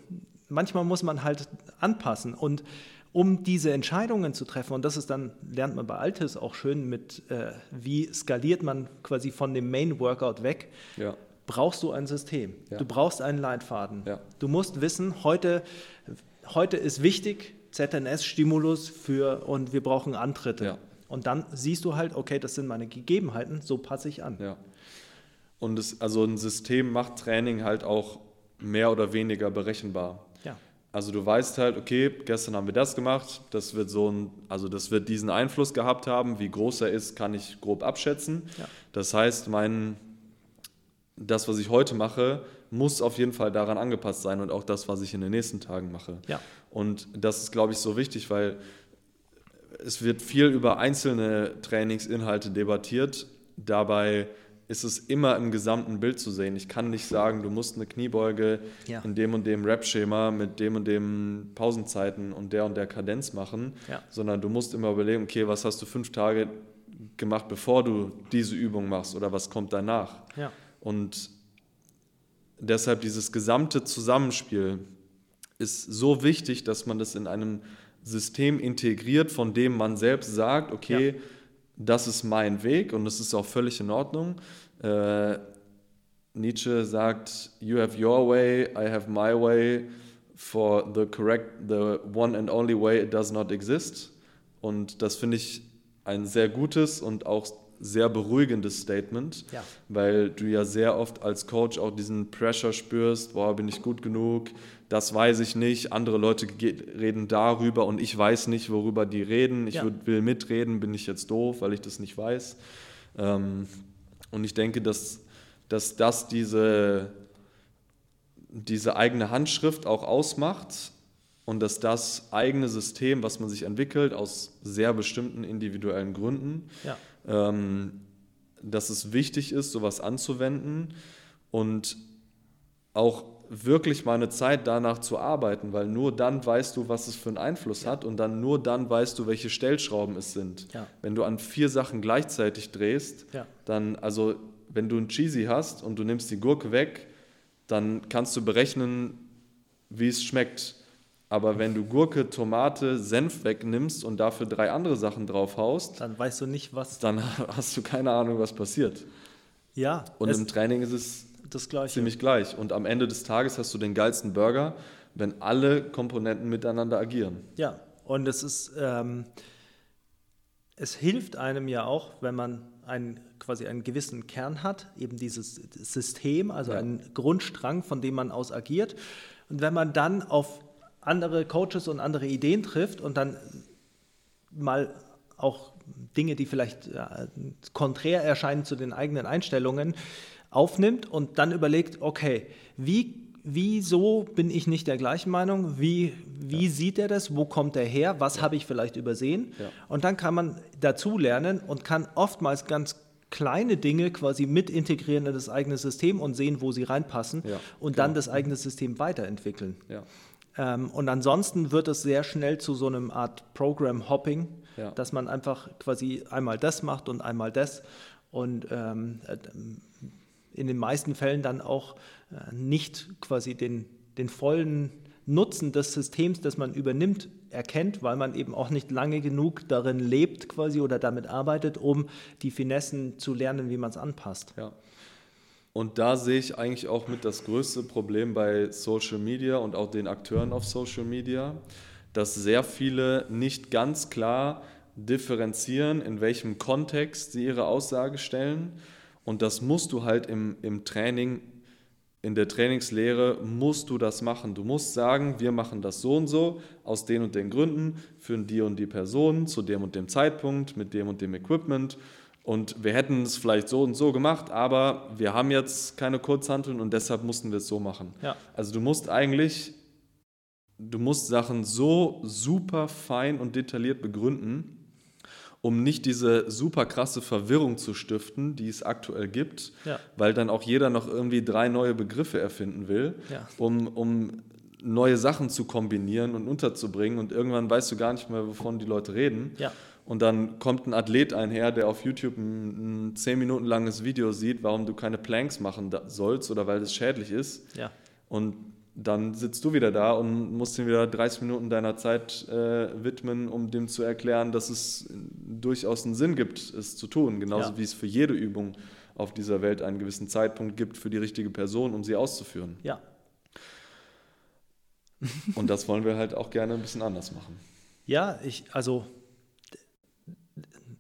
Speaker 2: manchmal muss man halt anpassen. Und um diese Entscheidungen zu treffen, und das ist dann, lernt man bei Altis auch schön mit, äh, wie skaliert man quasi von dem Main-Workout weg,
Speaker 1: ja,
Speaker 2: brauchst du ein System.
Speaker 1: Ja.
Speaker 2: Du brauchst einen Leitfaden.
Speaker 1: Ja.
Speaker 2: Du musst wissen, heute, heute ist wichtig, ZNS-Stimulus für und wir brauchen Antritte.
Speaker 1: Ja.
Speaker 2: Und dann siehst du halt, okay, das sind meine Gegebenheiten, so passe ich an.
Speaker 1: ja. Und es, also ein System macht Training halt auch mehr oder weniger berechenbar. Also du weißt halt, okay, gestern haben wir das gemacht, das wird so ein, also das wird diesen Einfluss gehabt haben, wie groß er ist, kann ich grob abschätzen.
Speaker 2: Ja.
Speaker 1: Das heißt, mein, das, was ich heute mache, muss auf jeden Fall daran angepasst sein und auch das, was ich in den nächsten Tagen mache.
Speaker 2: Ja.
Speaker 1: Und das ist, glaube ich, so wichtig, weil es wird viel über einzelne Trainingsinhalte debattiert. Dabei ist es immer im gesamten Bild zu sehen. Ich kann nicht sagen, du musst eine Kniebeuge
Speaker 2: Ja.
Speaker 1: in dem und dem Rap-Schema mit dem und dem Pausenzeiten und der und der Kadenz machen,
Speaker 2: Ja.
Speaker 1: sondern du musst immer überlegen, okay, was hast du fünf Tage gemacht, bevor du diese Übung machst oder was kommt danach.
Speaker 2: Ja.
Speaker 1: Und deshalb dieses gesamte Zusammenspiel ist so wichtig, dass man das in einem System integriert, von dem man selbst sagt, okay, das ist mein Weg und das ist auch völlig in Ordnung. Äh, Nietzsche sagt, you have your way, I have my way, for the correct, the one and only way it does not exist. Und das finde ich ein sehr gutes und auch sehr beruhigendes Statement,
Speaker 2: Ja.
Speaker 1: weil du ja sehr oft als Coach auch diesen Pressure spürst, boah, bin ich gut genug, das weiß ich nicht, andere Leute reden darüber und ich weiß nicht, worüber die reden, ich
Speaker 2: Ja.
Speaker 1: würd- will mitreden, bin ich jetzt doof, weil ich das nicht weiß. Ähm, und ich denke, dass, dass das diese, diese eigene Handschrift auch ausmacht und dass das eigene System, was man sich entwickelt, aus sehr bestimmten individuellen Gründen,
Speaker 2: Ja.
Speaker 1: ähm, dass es wichtig ist, sowas anzuwenden und auch wirklich mal eine Zeit danach zu arbeiten, weil nur dann weißt du, was es für einen Einfluss hat und dann nur dann weißt du, welche Stellschrauben es sind.
Speaker 2: Ja.
Speaker 1: Wenn du an vier Sachen gleichzeitig drehst,
Speaker 2: Ja.
Speaker 1: dann, also wenn du ein Cheesy hast und du nimmst die Gurke weg, dann kannst du berechnen, wie es schmeckt. Aber wenn du Gurke, Tomate, Senf wegnimmst und dafür drei andere Sachen draufhaust,
Speaker 2: Dann weißt du nicht, was.
Speaker 1: dann hast du keine Ahnung, was passiert.
Speaker 2: Ja,
Speaker 1: Und im Training ist es
Speaker 2: das Gleiche.
Speaker 1: ziemlich gleich. Und am Ende des Tages hast du den geilsten Burger, wenn alle Komponenten miteinander agieren.
Speaker 2: Ja, und es ist, ähm, es hilft einem ja auch, wenn man einen, quasi einen gewissen Kern hat, eben dieses System, also
Speaker 1: Ja.
Speaker 2: einen Grundstrang, von dem man aus agiert. Und wenn man dann auf andere Coaches und andere Ideen trifft und dann mal auch Dinge, die vielleicht konträr erscheinen zu den eigenen Einstellungen, aufnimmt und dann überlegt, okay, wie, wieso bin ich nicht der gleichen Meinung? Wie, wie sieht er das? Wo kommt er her? Was habe ich vielleicht übersehen?
Speaker 1: Ja.
Speaker 2: Und dann kann man dazulernen und kann oftmals ganz kleine Dinge quasi mit integrieren in das eigene System und sehen, wo sie reinpassen
Speaker 1: Ja,
Speaker 2: und dann
Speaker 1: genau.
Speaker 2: das eigene System weiterentwickeln.
Speaker 1: Ja.
Speaker 2: Ähm, und ansonsten wird es sehr schnell zu so einem Art Program-Hopping,
Speaker 1: Ja.
Speaker 2: dass man einfach quasi einmal das macht und einmal das und ähm, äh, in den meisten Fällen dann auch äh, nicht quasi den, den vollen Nutzen des Systems, das man übernimmt, erkennt, weil man eben auch nicht lange genug darin lebt quasi oder damit arbeitet, um die Finessen zu lernen, wie man es anpasst.
Speaker 1: Ja. Und da sehe ich eigentlich auch mit das größte Problem bei Social Media und auch den Akteuren auf Social Media, dass sehr viele nicht ganz klar differenzieren, in welchem Kontext sie ihre Aussage stellen. Und das musst du halt im, im Training, in der Trainingslehre, musst du das machen. Du musst sagen, wir machen das so und so, aus den und den Gründen, für die und die Personen, zu dem und dem Zeitpunkt, mit dem und dem Equipment. Und wir hätten es vielleicht so und so gemacht, aber wir haben jetzt keine Kurzhanteln und deshalb mussten wir es so machen.
Speaker 2: Ja.
Speaker 1: Also du musst eigentlich, du musst Sachen so super fein und detailliert begründen, um nicht diese super krasse Verwirrung zu stiften, die es aktuell gibt,
Speaker 2: Ja.
Speaker 1: weil dann auch jeder noch irgendwie drei neue Begriffe erfinden will,
Speaker 2: Ja.
Speaker 1: um, um neue Sachen zu kombinieren und unterzubringen und irgendwann weißt du gar nicht mehr, wovon die Leute reden.
Speaker 2: Ja.
Speaker 1: Und dann kommt ein Athlet einher, der auf YouTube ein, ein 10 Minuten langes Video sieht, warum du keine Planks machen sollst oder weil das schädlich ist.
Speaker 2: Ja.
Speaker 1: Und dann sitzt du wieder da und musst ihm wieder 30 Minuten deiner Zeit äh, widmen, um dem zu erklären, dass es durchaus einen Sinn gibt, es zu tun. Genauso
Speaker 2: Ja.
Speaker 1: wie es für jede Übung auf dieser Welt einen gewissen Zeitpunkt gibt für die richtige Person, um sie auszuführen.
Speaker 2: ja.
Speaker 1: Und das wollen wir halt auch gerne ein bisschen anders machen.
Speaker 2: Ja, ich, also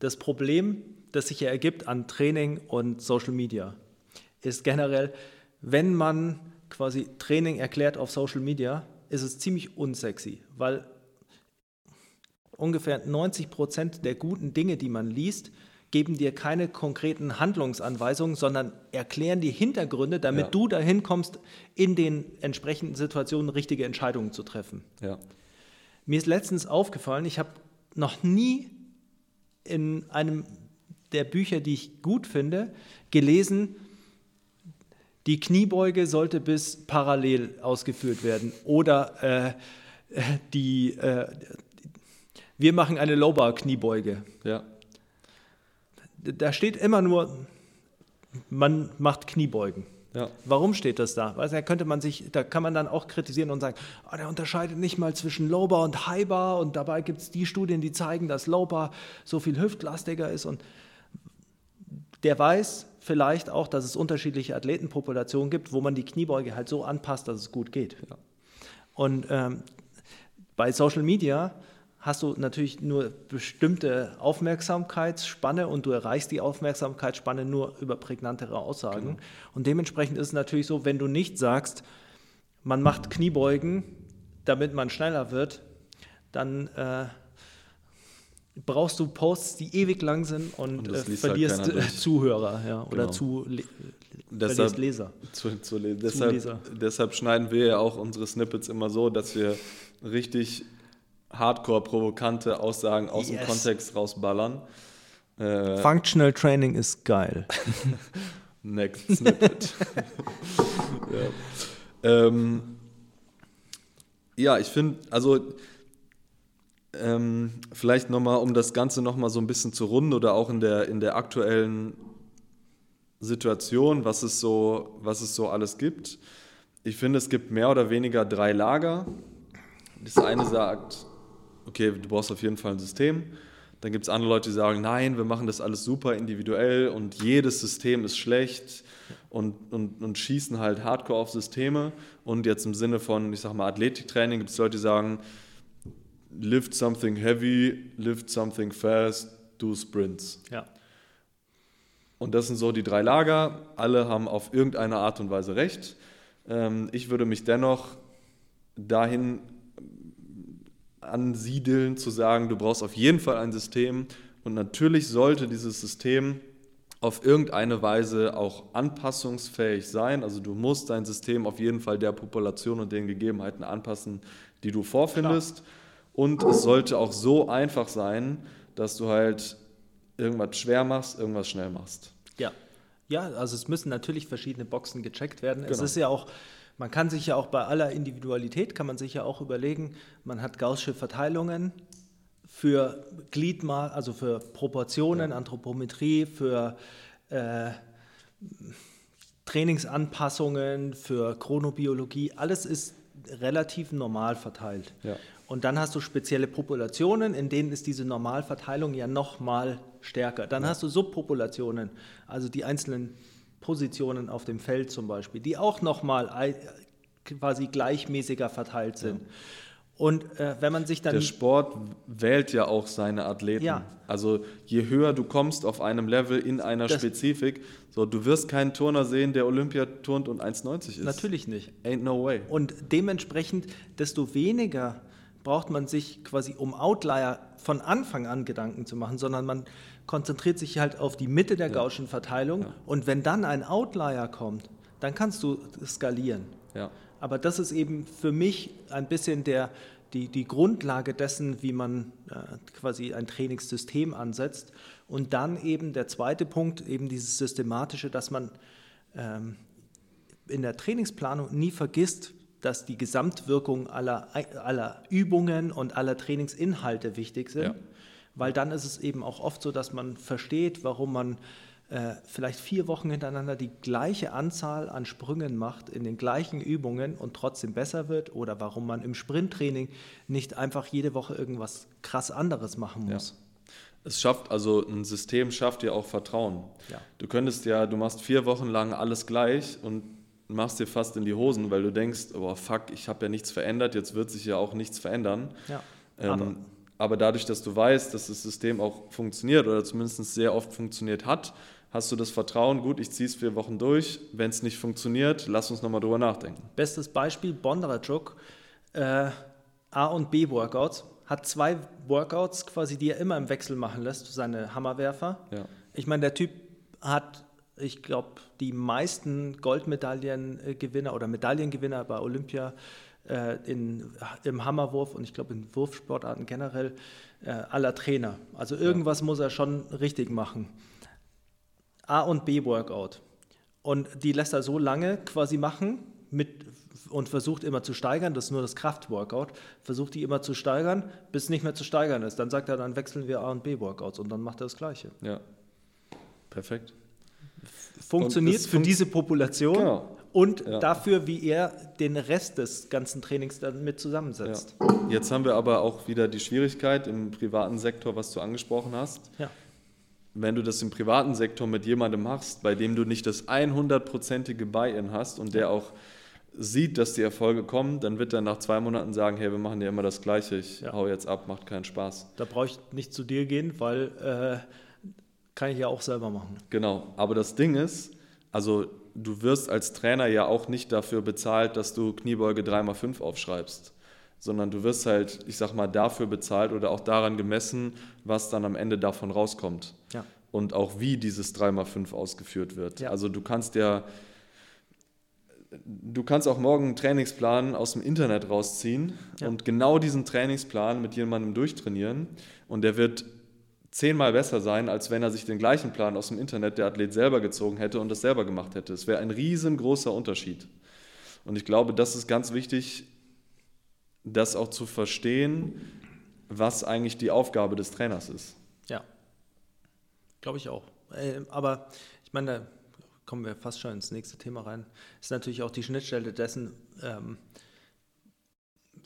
Speaker 2: das Problem, das sich ja ergibt an Training und Social Media, ist generell, wenn man quasi Training erklärt auf Social Media, ist es ziemlich unsexy, weil ungefähr 90 Prozent der guten Dinge, die man liest, geben dir keine konkreten Handlungsanweisungen, sondern erklären die Hintergründe, damit
Speaker 1: Ja.
Speaker 2: du dahin kommst, in den entsprechenden Situationen richtige Entscheidungen zu treffen.
Speaker 1: Ja.
Speaker 2: Mir ist letztens aufgefallen, ich habe noch nie in einem der Bücher, die ich gut finde, gelesen, die Kniebeuge sollte bis parallel ausgeführt werden oder äh, die, äh, wir machen eine Low-Bar-Kniebeuge.
Speaker 1: Ja.
Speaker 2: Da steht immer nur, man macht Kniebeugen.
Speaker 1: Ja.
Speaker 2: Warum steht das da? Weil da könnte man sich, da kann man dann auch kritisieren und sagen, oh, der unterscheidet nicht mal zwischen Low-Bar und High-Bar und dabei gibt es die Studien, die zeigen, dass Low-Bar so viel hüftlastiger ist und der weiß vielleicht auch, dass es unterschiedliche Athletenpopulationen gibt, wo man die Kniebeuge halt so anpasst, dass es gut geht.
Speaker 1: Ja.
Speaker 2: Und ähm, bei Social Media hast du natürlich nur bestimmte Aufmerksamkeitsspanne und du erreichst die Aufmerksamkeitsspanne nur über prägnantere Aussagen. Genau. Und dementsprechend ist es natürlich so, wenn du nicht sagst, man macht Kniebeugen, damit man schneller wird, dann äh, brauchst du Posts, die ewig lang sind und, und äh, halt verlierst halt Zuhörer ja, oder genau. zu le
Speaker 1: deshalb, Leser. Zu, zu, le deshalb, Leser. deshalb schneiden wir ja auch unsere Snippets immer so, dass wir richtig hardcore-provokante Aussagen aus yes. dem Kontext rausballern.
Speaker 2: Äh, Functional Training ist geil.
Speaker 1: Next Snippet. ja. Ähm, ja, ich finde, also ähm, vielleicht nochmal, um das Ganze nochmal so ein bisschen zu runden oder auch in der, in der aktuellen Situation, was es, so, was es so alles gibt. Ich finde, es gibt mehr oder weniger drei Lager. Das eine sagt, okay, du brauchst auf jeden Fall ein System. Dann gibt es andere Leute, die sagen, nein, wir machen das alles super individuell und jedes System ist schlecht und, und, und schießen halt hardcore auf Systeme. Und jetzt im Sinne von, ich sag mal, Athletiktraining gibt es Leute, die sagen, lift something heavy, lift something fast, do sprints.
Speaker 2: Ja.
Speaker 1: Und das sind so die drei Lager. Alle haben auf irgendeine Art und Weise recht. Ähm, ich würde mich dennoch dahin ansiedeln, zu sagen, du brauchst auf jeden Fall ein System. Und natürlich sollte dieses System auf irgendeine Weise auch anpassungsfähig sein. Also du musst dein System auf jeden Fall der Population und den Gegebenheiten anpassen, die du vorfindest. Klar. Und es sollte auch so einfach sein, dass du halt irgendwas schwer machst, irgendwas schnell machst.
Speaker 2: Ja. Ja, also es müssen natürlich verschiedene Boxen gecheckt werden. Genau. Es ist ja auch, man kann sich ja auch bei aller Individualität, kann man sich ja auch überlegen, man hat gaußsche Verteilungen für Gliedmaß, also für Proportionen, ja. Anthropometrie, für äh, Trainingsanpassungen, für Chronobiologie, alles ist relativ normal verteilt.
Speaker 1: Ja.
Speaker 2: Und dann hast du spezielle Populationen, in denen ist diese Normalverteilung ja noch mal stärker. Dann ja. hast du Subpopulationen, also die einzelnen Positionen auf dem Feld zum Beispiel, die auch noch mal quasi gleichmäßiger verteilt sind. Ja. Und äh, wenn man sich dann.
Speaker 1: Der Sport wählt ja auch seine Athleten. Ja. Also je höher du kommst auf einem Level in einer das Spezifik, so du wirst keinen Turner sehen, der Olympia turnt und 1,90 ist.
Speaker 2: Natürlich nicht.
Speaker 1: Ain't no way.
Speaker 2: Und dementsprechend, desto weniger braucht man sich quasi um Outlier von Anfang an Gedanken zu machen, sondern man konzentriert sich halt auf die Mitte der ja. Gaußschen Verteilung ja. und wenn dann ein Outlier kommt, dann kannst du skalieren.
Speaker 1: Ja.
Speaker 2: Aber das ist eben für mich ein bisschen der, die, die Grundlage dessen, wie man äh, quasi ein Trainingssystem ansetzt. Und dann eben der zweite Punkt, eben dieses Systematische, dass man ähm, in der Trainingsplanung nie vergisst, dass die Gesamtwirkung aller, aller Übungen und aller Trainingsinhalte wichtig sind, ja. weil dann ist es eben auch oft so, dass man versteht, warum man äh, vielleicht vier Wochen hintereinander die gleiche Anzahl an Sprüngen macht in den gleichen Übungen und trotzdem besser wird oder warum man im Sprinttraining nicht einfach jede Woche irgendwas krass anderes machen muss. Ja.
Speaker 1: Es schafft, also ein System schafft ja auch Vertrauen.
Speaker 2: Ja.
Speaker 1: Du könntest ja, du machst vier Wochen lang alles gleich und machst dir fast in die Hosen, weil du denkst, oh fuck, ich habe ja nichts verändert, jetzt wird sich ja auch nichts verändern.
Speaker 2: Ja,
Speaker 1: ähm, aber. aber. dadurch, dass du weißt, dass das System auch funktioniert oder zumindest sehr oft funktioniert hat, hast du das Vertrauen, gut, ich ziehe es vier Wochen durch, wenn es nicht funktioniert, lass uns nochmal drüber nachdenken.
Speaker 2: Bestes Beispiel, Bondarachuk, äh, A- und B-Workouts, hat zwei Workouts quasi, die er immer im Wechsel machen lässt, seine Hammerwerfer.
Speaker 1: Ja.
Speaker 2: Ich meine, der Typ hat ich glaube, die meisten Goldmedaillengewinner oder Medaillengewinner bei Olympia äh, in, im Hammerwurf und ich glaube in Wurfsportarten generell äh, aller Trainer. Also irgendwas ja. muss er schon richtig machen. A und B Workout. Und die lässt er so lange quasi machen mit, und versucht immer zu steigern, das ist nur das Kraftworkout, versucht die immer zu steigern, bis es nicht mehr zu steigern ist. Dann sagt er, dann wechseln wir A und B Workouts und dann macht er das Gleiche.
Speaker 1: Ja. Perfekt.
Speaker 2: Funktioniert für
Speaker 1: funkt-
Speaker 2: diese Population
Speaker 1: Genau.
Speaker 2: und
Speaker 1: Ja.
Speaker 2: dafür, wie er den Rest des ganzen Trainings dann mit zusammensetzt.
Speaker 1: Ja. Jetzt haben wir aber auch wieder die Schwierigkeit im privaten Sektor, was du angesprochen hast.
Speaker 2: Ja.
Speaker 1: Wenn du das im privaten Sektor mit jemandem machst, bei dem du nicht das 100%ige Buy-in hast und der auch sieht, dass die Erfolge kommen, dann wird er nach zwei Monaten sagen, hey, wir machen ja immer das Gleiche, ich
Speaker 2: Ja.
Speaker 1: hau jetzt ab, macht keinen Spaß.
Speaker 2: Da brauche ich nicht zu dir gehen, weil äh, kann ich ja auch selber machen.
Speaker 1: Genau, aber das Ding ist, also du wirst als Trainer ja auch nicht dafür bezahlt, dass du Kniebeuge 3x5 aufschreibst, sondern du wirst halt, ich sag mal, dafür bezahlt oder auch daran gemessen, was dann am Ende davon rauskommt.
Speaker 2: Ja.
Speaker 1: Und auch wie dieses 3x5 ausgeführt wird.
Speaker 2: Ja.
Speaker 1: Also du kannst ja, du kannst auch morgen einen Trainingsplan aus dem Internet rausziehen
Speaker 2: Ja.
Speaker 1: und genau diesen Trainingsplan mit jemandem durchtrainieren und der wird zehnmal besser sein, als wenn er sich den gleichen Plan aus dem Internet der Athlet selber gezogen hätte und das selber gemacht hätte. Es wäre ein riesengroßer Unterschied. Und ich glaube, das ist ganz wichtig, das auch zu verstehen, was eigentlich die Aufgabe des Trainers ist.
Speaker 2: Ja, glaube ich auch. Äh, aber ich meine, da kommen wir fast schon ins nächste Thema rein. Ist natürlich auch die Schnittstelle dessen, ähm,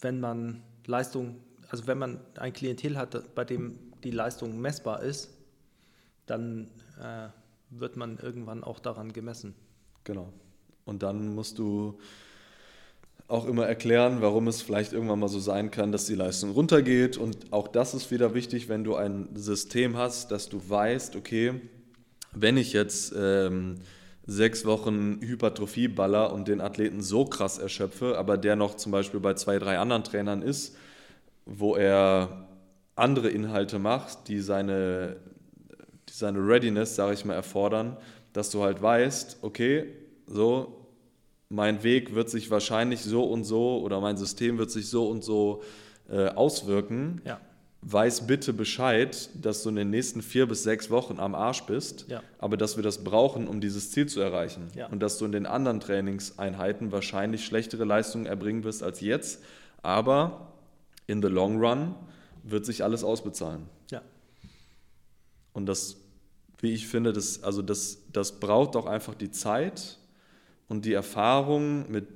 Speaker 2: wenn man Leistung, also wenn man ein Klientel hat, bei dem die Leistung messbar ist, dann äh, wird man irgendwann auch daran gemessen.
Speaker 1: Genau. Und dann musst du auch immer erklären, warum es vielleicht irgendwann mal so sein kann, dass die Leistung runtergeht. Und auch das ist wieder wichtig, wenn du ein System hast, dass du weißt, okay, wenn ich jetzt ähm, sechs Wochen Hypertrophie baller und den Athleten so krass erschöpfe, aber der noch zum Beispiel bei zwei, drei anderen Trainern ist, wo er andere Inhalte macht, die seine, die seine Readiness, sage ich mal, erfordern, dass du halt weißt, okay, so, mein Weg wird sich wahrscheinlich so und so oder mein System wird sich so und so äh, auswirken.
Speaker 2: Ja.
Speaker 1: Weiß bitte Bescheid, dass du in den nächsten vier bis sechs Wochen am Arsch bist,
Speaker 2: Ja.
Speaker 1: aber dass wir das brauchen, um dieses Ziel zu erreichen.
Speaker 2: Ja.
Speaker 1: Und dass du in den anderen Trainingseinheiten wahrscheinlich schlechtere Leistungen erbringen wirst als jetzt. Aber in the long run wird sich alles ausbezahlen.
Speaker 2: Ja.
Speaker 1: Und das, wie ich finde, das, also das, das braucht auch einfach die Zeit und die Erfahrung, mit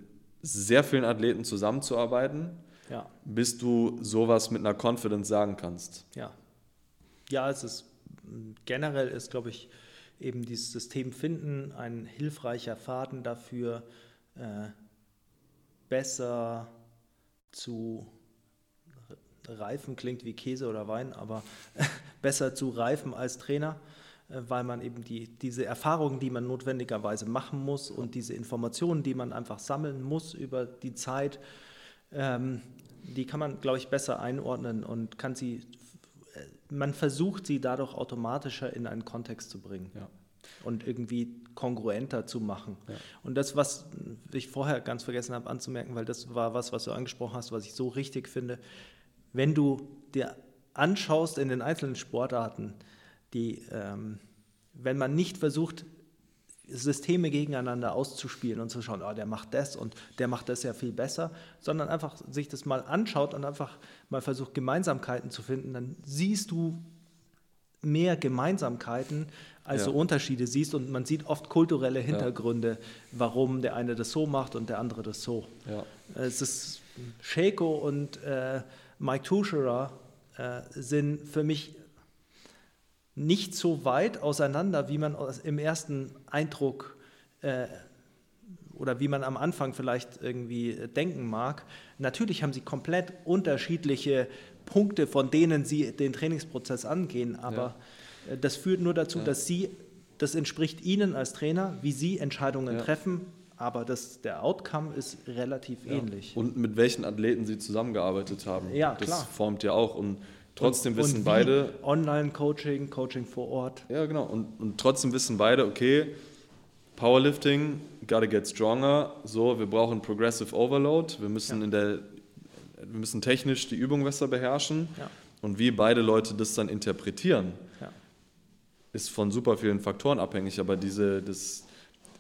Speaker 1: sehr vielen Athleten zusammenzuarbeiten,
Speaker 2: Ja.
Speaker 1: bis du sowas mit einer Confidence sagen kannst.
Speaker 2: Ja. Ja, es ist generell ist, glaube ich, eben dieses System finden ein hilfreicher Faden dafür, äh, besser zu reifen, klingt wie Käse oder Wein, aber besser zu reifen als Trainer, äh, weil man eben die, diese Erfahrungen, die man notwendigerweise machen muss und diese Informationen, die man einfach sammeln muss über die Zeit, ähm, die kann man, glaube ich, besser einordnen und kann sie, äh, man versucht sie dadurch automatischer in einen Kontext zu bringen
Speaker 1: Ja.
Speaker 2: und irgendwie kongruenter zu machen.
Speaker 1: Ja.
Speaker 2: Und das, was ich vorher ganz vergessen habe anzumerken, weil das war was, was du angesprochen hast, was ich so richtig finde, wenn du dir anschaust in den einzelnen Sportarten, die, ähm, wenn man nicht versucht, Systeme gegeneinander auszuspielen und zu schauen, oh, der macht das und der macht das ja viel besser, sondern einfach sich das mal anschaut und einfach mal versucht, Gemeinsamkeiten zu finden, dann siehst du mehr Gemeinsamkeiten, als
Speaker 1: Ja.
Speaker 2: du Unterschiede siehst und man sieht oft kulturelle Hintergründe, warum der eine das so macht und der andere das so.
Speaker 1: Ja.
Speaker 2: Es ist Shaco und äh, Mike Tuscherer äh, sind für mich nicht so weit auseinander, wie man im ersten Eindruck äh, oder wie man am Anfang vielleicht irgendwie äh, denken mag. Natürlich haben sie komplett unterschiedliche Punkte, von denen sie den Trainingsprozess angehen, aber äh, das führt nur dazu,
Speaker 1: Ja.
Speaker 2: dass sie, das entspricht ihnen als Trainer, wie sie Entscheidungen
Speaker 1: Ja.
Speaker 2: treffen, aber das, der Outcome ist relativ ähnlich.
Speaker 1: Und mit welchen Athleten sie zusammengearbeitet haben.
Speaker 2: Ja,
Speaker 1: das
Speaker 2: klar.
Speaker 1: formt ja auch. Und trotzdem
Speaker 2: Und-
Speaker 1: wissen
Speaker 2: und
Speaker 1: beide,
Speaker 2: Online-Coaching, Coaching vor Ort.
Speaker 1: Ja, genau. Und, und trotzdem wissen beide, okay, Powerlifting, gotta get stronger. So, wir brauchen Progressive Overload. Wir müssen
Speaker 2: Ja.
Speaker 1: in der, wir müssen technisch die Übung besser beherrschen.
Speaker 2: Ja.
Speaker 1: Und wie beide Leute das dann interpretieren,
Speaker 2: Ja.
Speaker 1: ist von super vielen Faktoren abhängig, aber diese, das,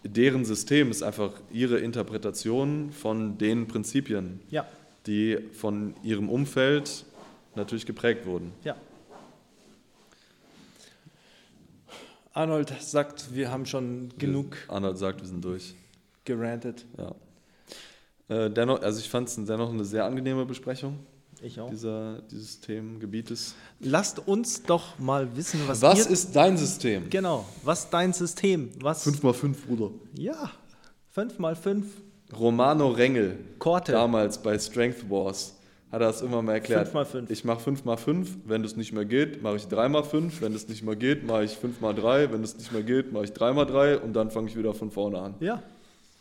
Speaker 1: deren System ist einfach ihre Interpretation von den Prinzipien,
Speaker 2: Ja,
Speaker 1: die von ihrem Umfeld natürlich geprägt wurden.
Speaker 2: ja. Arnold sagt, wir haben schon genug
Speaker 1: Arnold sagt, wir sind durch.
Speaker 2: gerantet.
Speaker 1: Ja. Äh, dennoch, also ich fand es dennoch eine sehr angenehme Besprechung. Dieser, dieses Themengebietes.
Speaker 2: Lasst uns doch mal wissen, was,
Speaker 1: Was
Speaker 2: ihr,
Speaker 1: ist dein System?
Speaker 2: genau, was dein System, was
Speaker 1: 5x5, Bruder.
Speaker 2: ja, 5 mal 5
Speaker 1: Romano Rengel,
Speaker 2: Korte.
Speaker 1: damals bei Strength Wars, hat er das immer mal erklärt.
Speaker 2: 5x5.
Speaker 1: Ich mache 5x5, wenn das nicht mehr geht, mache ich 3x5, wenn das nicht mehr geht, mache ich 5x3, wenn das nicht mehr geht, mache ich 3x3 und dann fange ich wieder von vorne an.
Speaker 2: Ja,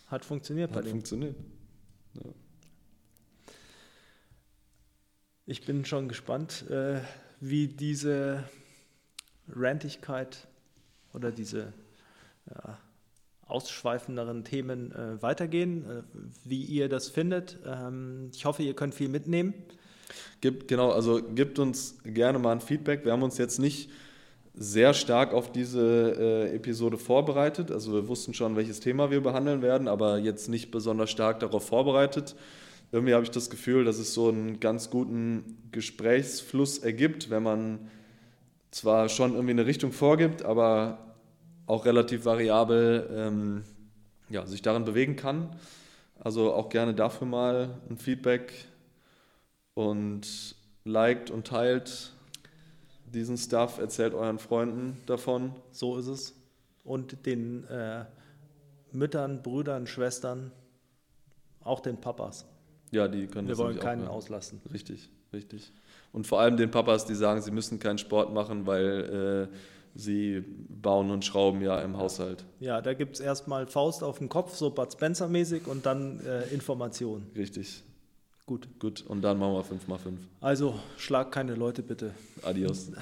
Speaker 2: hat funktioniert bei
Speaker 1: Hat
Speaker 2: dem.
Speaker 1: funktioniert.
Speaker 2: Ich bin schon gespannt, äh, wie diese Rantigkeit oder diese ja, ausschweifenderen Themen äh, weitergehen, äh, wie ihr das findet. Ähm, ich hoffe, ihr könnt viel mitnehmen.
Speaker 1: Gibt, genau, also gibt uns gerne mal ein Feedback. Wir haben uns jetzt nicht sehr stark auf diese äh, Episode vorbereitet. Also wir wussten schon, welches Thema wir behandeln werden, aber jetzt nicht besonders stark darauf vorbereitet. Irgendwie habe ich das Gefühl, dass es so einen ganz guten Gesprächsfluss ergibt, wenn man zwar schon irgendwie eine Richtung vorgibt, aber auch relativ variabel ähm, ja, sich darin bewegen kann. Also auch gerne dafür mal ein Feedback und liked und teilt diesen Stuff, erzählt euren Freunden davon.
Speaker 2: So ist es. Und den äh, Müttern, Brüdern, Schwestern, auch den Papas.
Speaker 1: Ja, die können
Speaker 2: Wir
Speaker 1: das
Speaker 2: wollen
Speaker 1: auch
Speaker 2: keinen
Speaker 1: hören.
Speaker 2: auslassen.
Speaker 1: Richtig, richtig. Und vor allem den Papas, die sagen, sie müssen keinen Sport machen, weil äh, sie bauen und schrauben ja im Haushalt.
Speaker 2: Ja, da gibt es erstmal Faust auf den Kopf, so Bud Spencer-mäßig und dann äh, Informationen.
Speaker 1: Richtig.
Speaker 2: Gut.
Speaker 1: Gut, und dann machen wir 5x5.
Speaker 2: Also schlag keine Leute bitte.
Speaker 1: Adios.